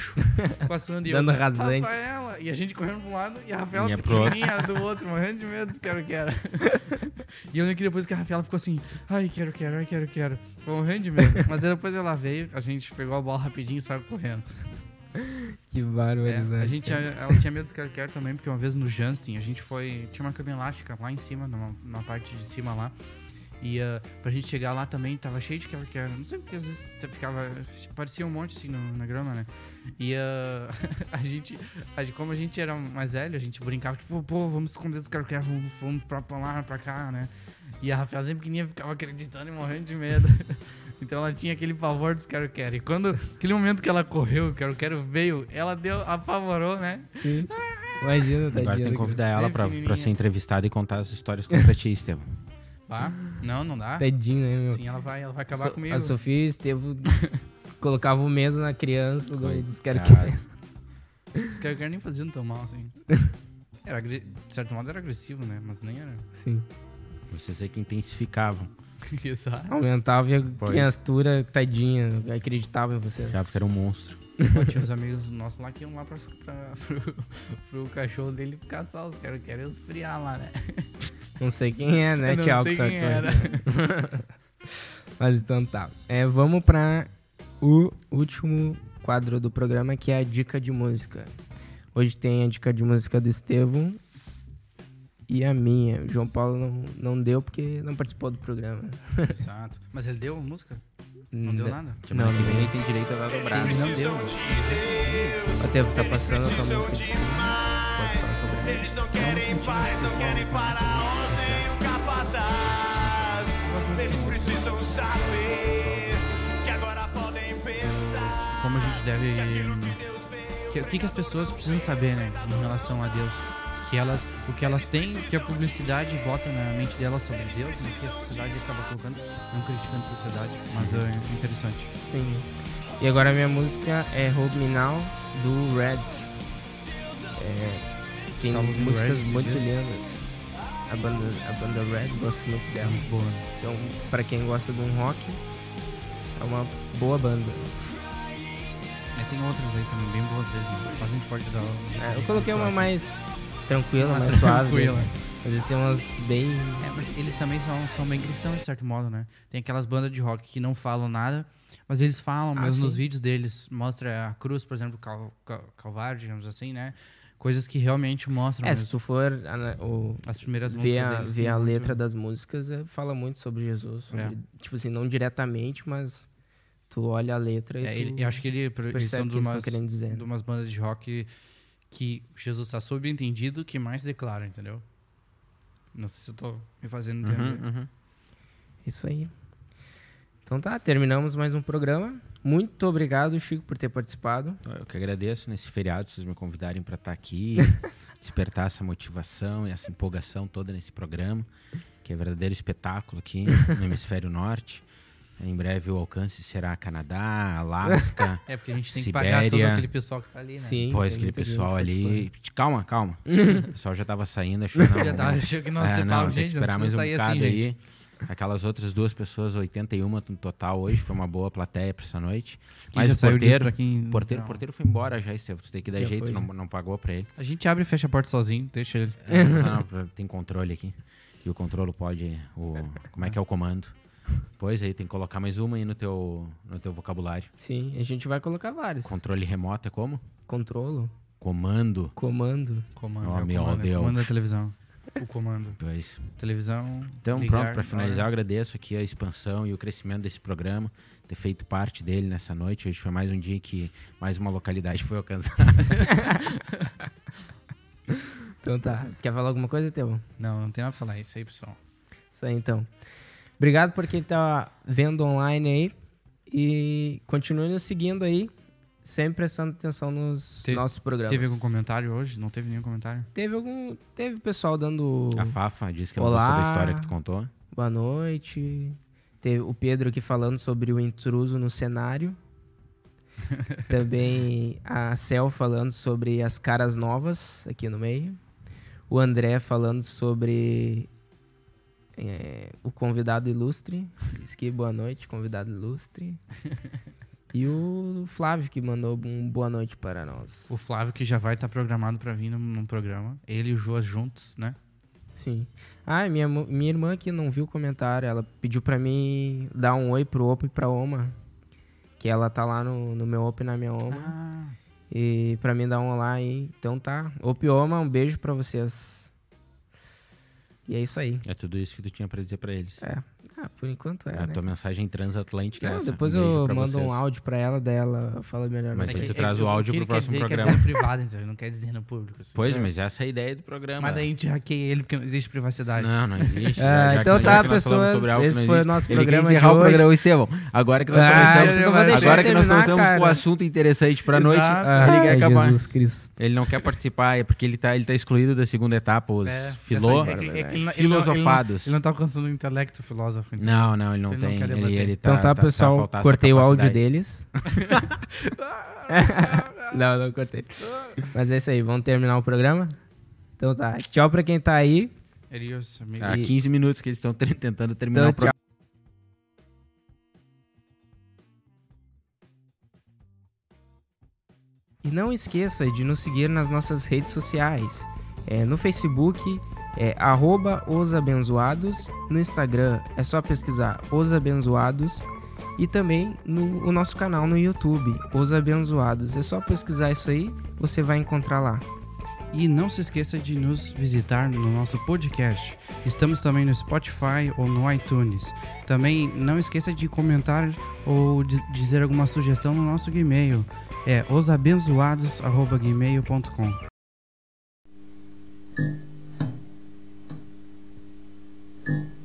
Passando e
Dando
eu,
rasante.
Rafaela! E a gente correndo pra um lado e a Rafaela
Minha
pequenininha do outro, morrendo de medo dos quero-quero. e eu lembro que depois que a Rafaela ficou assim, ai, quero-quero, ai, quero-quero. Morrendo de medo. Mas depois ela veio, a gente pegou a bola rapidinho e saiu correndo.
Que
É,
barbaridade.
a gente, ela tinha medo dos quero-quero também, porque uma vez no Justin, a gente foi. Tinha uma cabine elástica lá em cima, numa, na parte de cima lá. E ah, pra gente chegar lá também, tava cheio de quero-quero. Não sei porque às vezes você ficava. Parecia um monte assim no- na grama, né? E ah, a, gente, a gente. Como a gente era mais velho, a gente brincava, tipo, pô, vamos esconder dos quero-quero, vamos, vamos pra, pra lá, pra cá, né? E a Rafaela sempre pequenininha ficava acreditando e morrendo de medo. Então ela tinha aquele pavor dos quero-quero. E quando, aquele momento que ela correu, o quero-quero veio, ela deu, apavorou, né?
Sim. Imagina,
Agora
tadinha.
tem que convidar ela pra, pra ser entrevistada e contar as histórias contra ti, Estevam.
Tá? Não, não dá.
Tadinho, né, meu?
Sim, ela vai, ela vai acabar
So-
comigo.
A Sofia e o Estevam colocavam o medo na criança do- dos quero
Coitado.
Os quero-quero nem faziam tão mal assim. Era, de certo modo era agressivo, né? Mas nem era.
Sim.
Vocês aí que intensificavam.
Exato.
Aumentava e a
Pois.
criatura, tadinha, acreditava em você.
Já porque era um monstro.
Pô, tinha uns amigos nossos lá que iam lá pra, pra- pro, pro cachorro dele caçar os quero-quero e esfriar lá, né?
Não sei quem é, né,
sei quem
Sartori?
era.
Mas então tá. É, vamos pra o último quadro do programa, que é a dica de música. Hoje tem a dica de música do Estevam e a minha. O João Paulo não, não deu porque não participou do programa.
Exato. Mas ele deu a música? Não deu nada?
Não, não
ele tem direito a dar dobrado.
Não deu.
O Estevam tá passando a tua música de fundo. Pode falar sobre ela.
Eles não querem paz, não querem faraós Eles precisam saber que agora podem pensar
Como a gente deve.
que
O que, que as pessoas precisam saber, né? Em relação a Deus. Que elas, o que elas têm, que a publicidade bota na mente delas sobre Deus, né? Que a sociedade acaba colocando, não criticando a sociedade, mas é interessante.
Sim. E agora a minha música é Hold Me Now, do Red. É, tem
Tá
músicas muito lindas. A banda, a banda Red, gosto muito dela.
muito boa.
Então, pra quem gosta de um rock, é uma boa banda.
É, tem outras aí também, bem boas vezes, né? Mas a gente pode dar.
É, eu coloquei uma mais tranquila, mais suave.
tranquila.
vezes tem umas bem.
É, mas eles também são, são bem cristãos, de certo modo, né? Tem aquelas bandas de rock que não falam nada, mas eles falam
Ah,
mesmo
sim.
nos vídeos deles. Mostra a cruz, por exemplo, cal, cal, Calvário, digamos assim, né? Coisas que realmente mostram
É, se tu for ana- o,
as primeiras
ver a, ver a
muito-
letra das músicas, é, fala muito sobre Jesus. sobre-
É.
Tipo assim, não diretamente, mas tu olha a letra e
É, ele, eu acho que ele,
percebe
são de umas,
querendo dizer.
de umas bandas de rock que Jesus está subentendido que mais declara, entendeu? Não sei se eu tô me fazendo entender.
Uhum, uhum.
Isso aí. Então tá, terminamos mais um programa. Muito obrigado, Chico, por ter participado.
Eu que agradeço nesse feriado vocês me convidarem para estar aqui, despertar essa motivação e essa empolgação toda nesse programa, que é verdadeiro espetáculo aqui no hemisfério norte. Em breve o alcance será Canadá, Alasca.
É, porque a gente tem que
Sibéria.
pagar todo aquele pessoal que tá ali, né?
Sim.
Pois, aquele pessoal ali. Calma, calma. o pessoal já tava saindo, achou não.
Já tava, achou que nós
é, não, tem que esperar mais um
sair
bocado
assim,
aí.
gente.
Aquelas outras duas pessoas, 81 no total hoje, foi uma boa plateia pra essa noite.
Quem
Mas
já
o porteiro,
pra quem...
porteiro,
não.
porteiro foi embora já, Estevam. Tu tem que dar
Já
jeito,
foi,
não, não pagou pra ele.
A gente abre e fecha a porta sozinho, deixa ele.
É, não, não, tem controle aqui. E o controle pode. O, como é que é o comando? Pois aí, tem que colocar mais uma aí no teu, no teu vocabulário.
Sim, a gente vai colocar vários.
Controle remoto é como?
Controlo,
comando.
comando.
Comando,
Oh,
é
meu
comando, é
Deus.
comando da televisão. O comando.
Pois.
Televisão.
Então,
ligar,
pronto, para finalizar, agradeço aqui a expansão e o crescimento desse programa, ter feito parte dele nessa noite. Hoje foi mais um dia que mais uma localidade foi alcançada.
Então tá. Quer falar alguma coisa, Teu?
Não, não tem nada pra falar. É Isso aí, pessoal.
Isso aí, então. Obrigado por quem tá vendo online aí. E continue nos seguindo aí. Sempre prestando atenção nos
Te-
nossos programas.
Teve algum comentário hoje? Não teve nenhum comentário?
Teve algum. Teve pessoal dando
A Fafa disse que ela
Olá.
gostou da história que tu contou.
boa noite. Teve o Pedro aqui falando sobre o intruso no cenário. Também a Cel falando sobre as caras novas aqui no meio. O André falando sobre é, o convidado ilustre. Diz que boa noite, convidado ilustre. E o Flávio que mandou um boa noite para nós.
O Flávio, que já vai estar programado pra vir num, num programa. Ele e o Joas juntos, né?
Sim. Ah, minha, minha irmã que não viu o comentário, ela pediu pra mim dar um oi pro Opa e pra Oma. Que ela tá lá no, no meu Opa e na minha Oma.
Ah,
E pra mim dar um olá aí. Então tá. Opa e Oma, um beijo pra vocês. E é isso aí.
É tudo isso que tu tinha pra dizer pra eles.
É. Ah, por enquanto é,
a
né?
tua mensagem transatlântica é
Não,
essa.
depois
Um
eu mando
vocês.
um áudio pra ela, daí ela fala melhor.
Mas
pra
aí tu traz o áudio pro próximo
dizer,
programa.
Quer dizer no privado, então. Ele não quer dizer no público. assim.
Pois, mas essa é a ideia do programa.
Mas daí a gente hackeia ele porque não existe privacidade.
Não, não existe. Já
então
que-
tá, pessoas, esse foi o nosso
Ele quer
programa de
encerrar o
hoje.
programa, Estevão. Agora que nós
Ah,
começamos, agora que nós começamos com o assunto interessante pra noite, ele quer acabar.
Jesus Cristo.
Ele não quer participar, é porque ele tá, ele tá excluído da segunda etapa, os
É,
filó,
essa- é que- é que ele não- ele não-
filosofados.
Ele não tá alcançando o intelecto filósofo. Então.
Não, não, ele não
Ele não
tem.
quer
ele, ele tá,
Então tá,
tá-
pessoal.
tá faltar essa
cortei o áudio deles. não, não cortei. Mas é isso aí, vamos terminar o programa? Então tá. Tchau pra quem tá aí.
Amigo.
Há
E-
15 minutos que eles estão tentando terminar
Então,
o programa.
E não esqueça de nos seguir nas nossas redes sociais. É, no Facebook é arroba Os Abençoados. No Instagram é só pesquisar Os Abençoados. E também no o nosso canal no YouTube, Os Abençoados. É só pesquisar isso aí, você vai encontrar lá.
E não se esqueça de nos visitar no nosso podcast. Estamos também no Spotify ou no iTunes. Também não esqueça de comentar ou de- dizer alguma sugestão no nosso e-mail. É osabençoados.gmail.com Mm-hmm.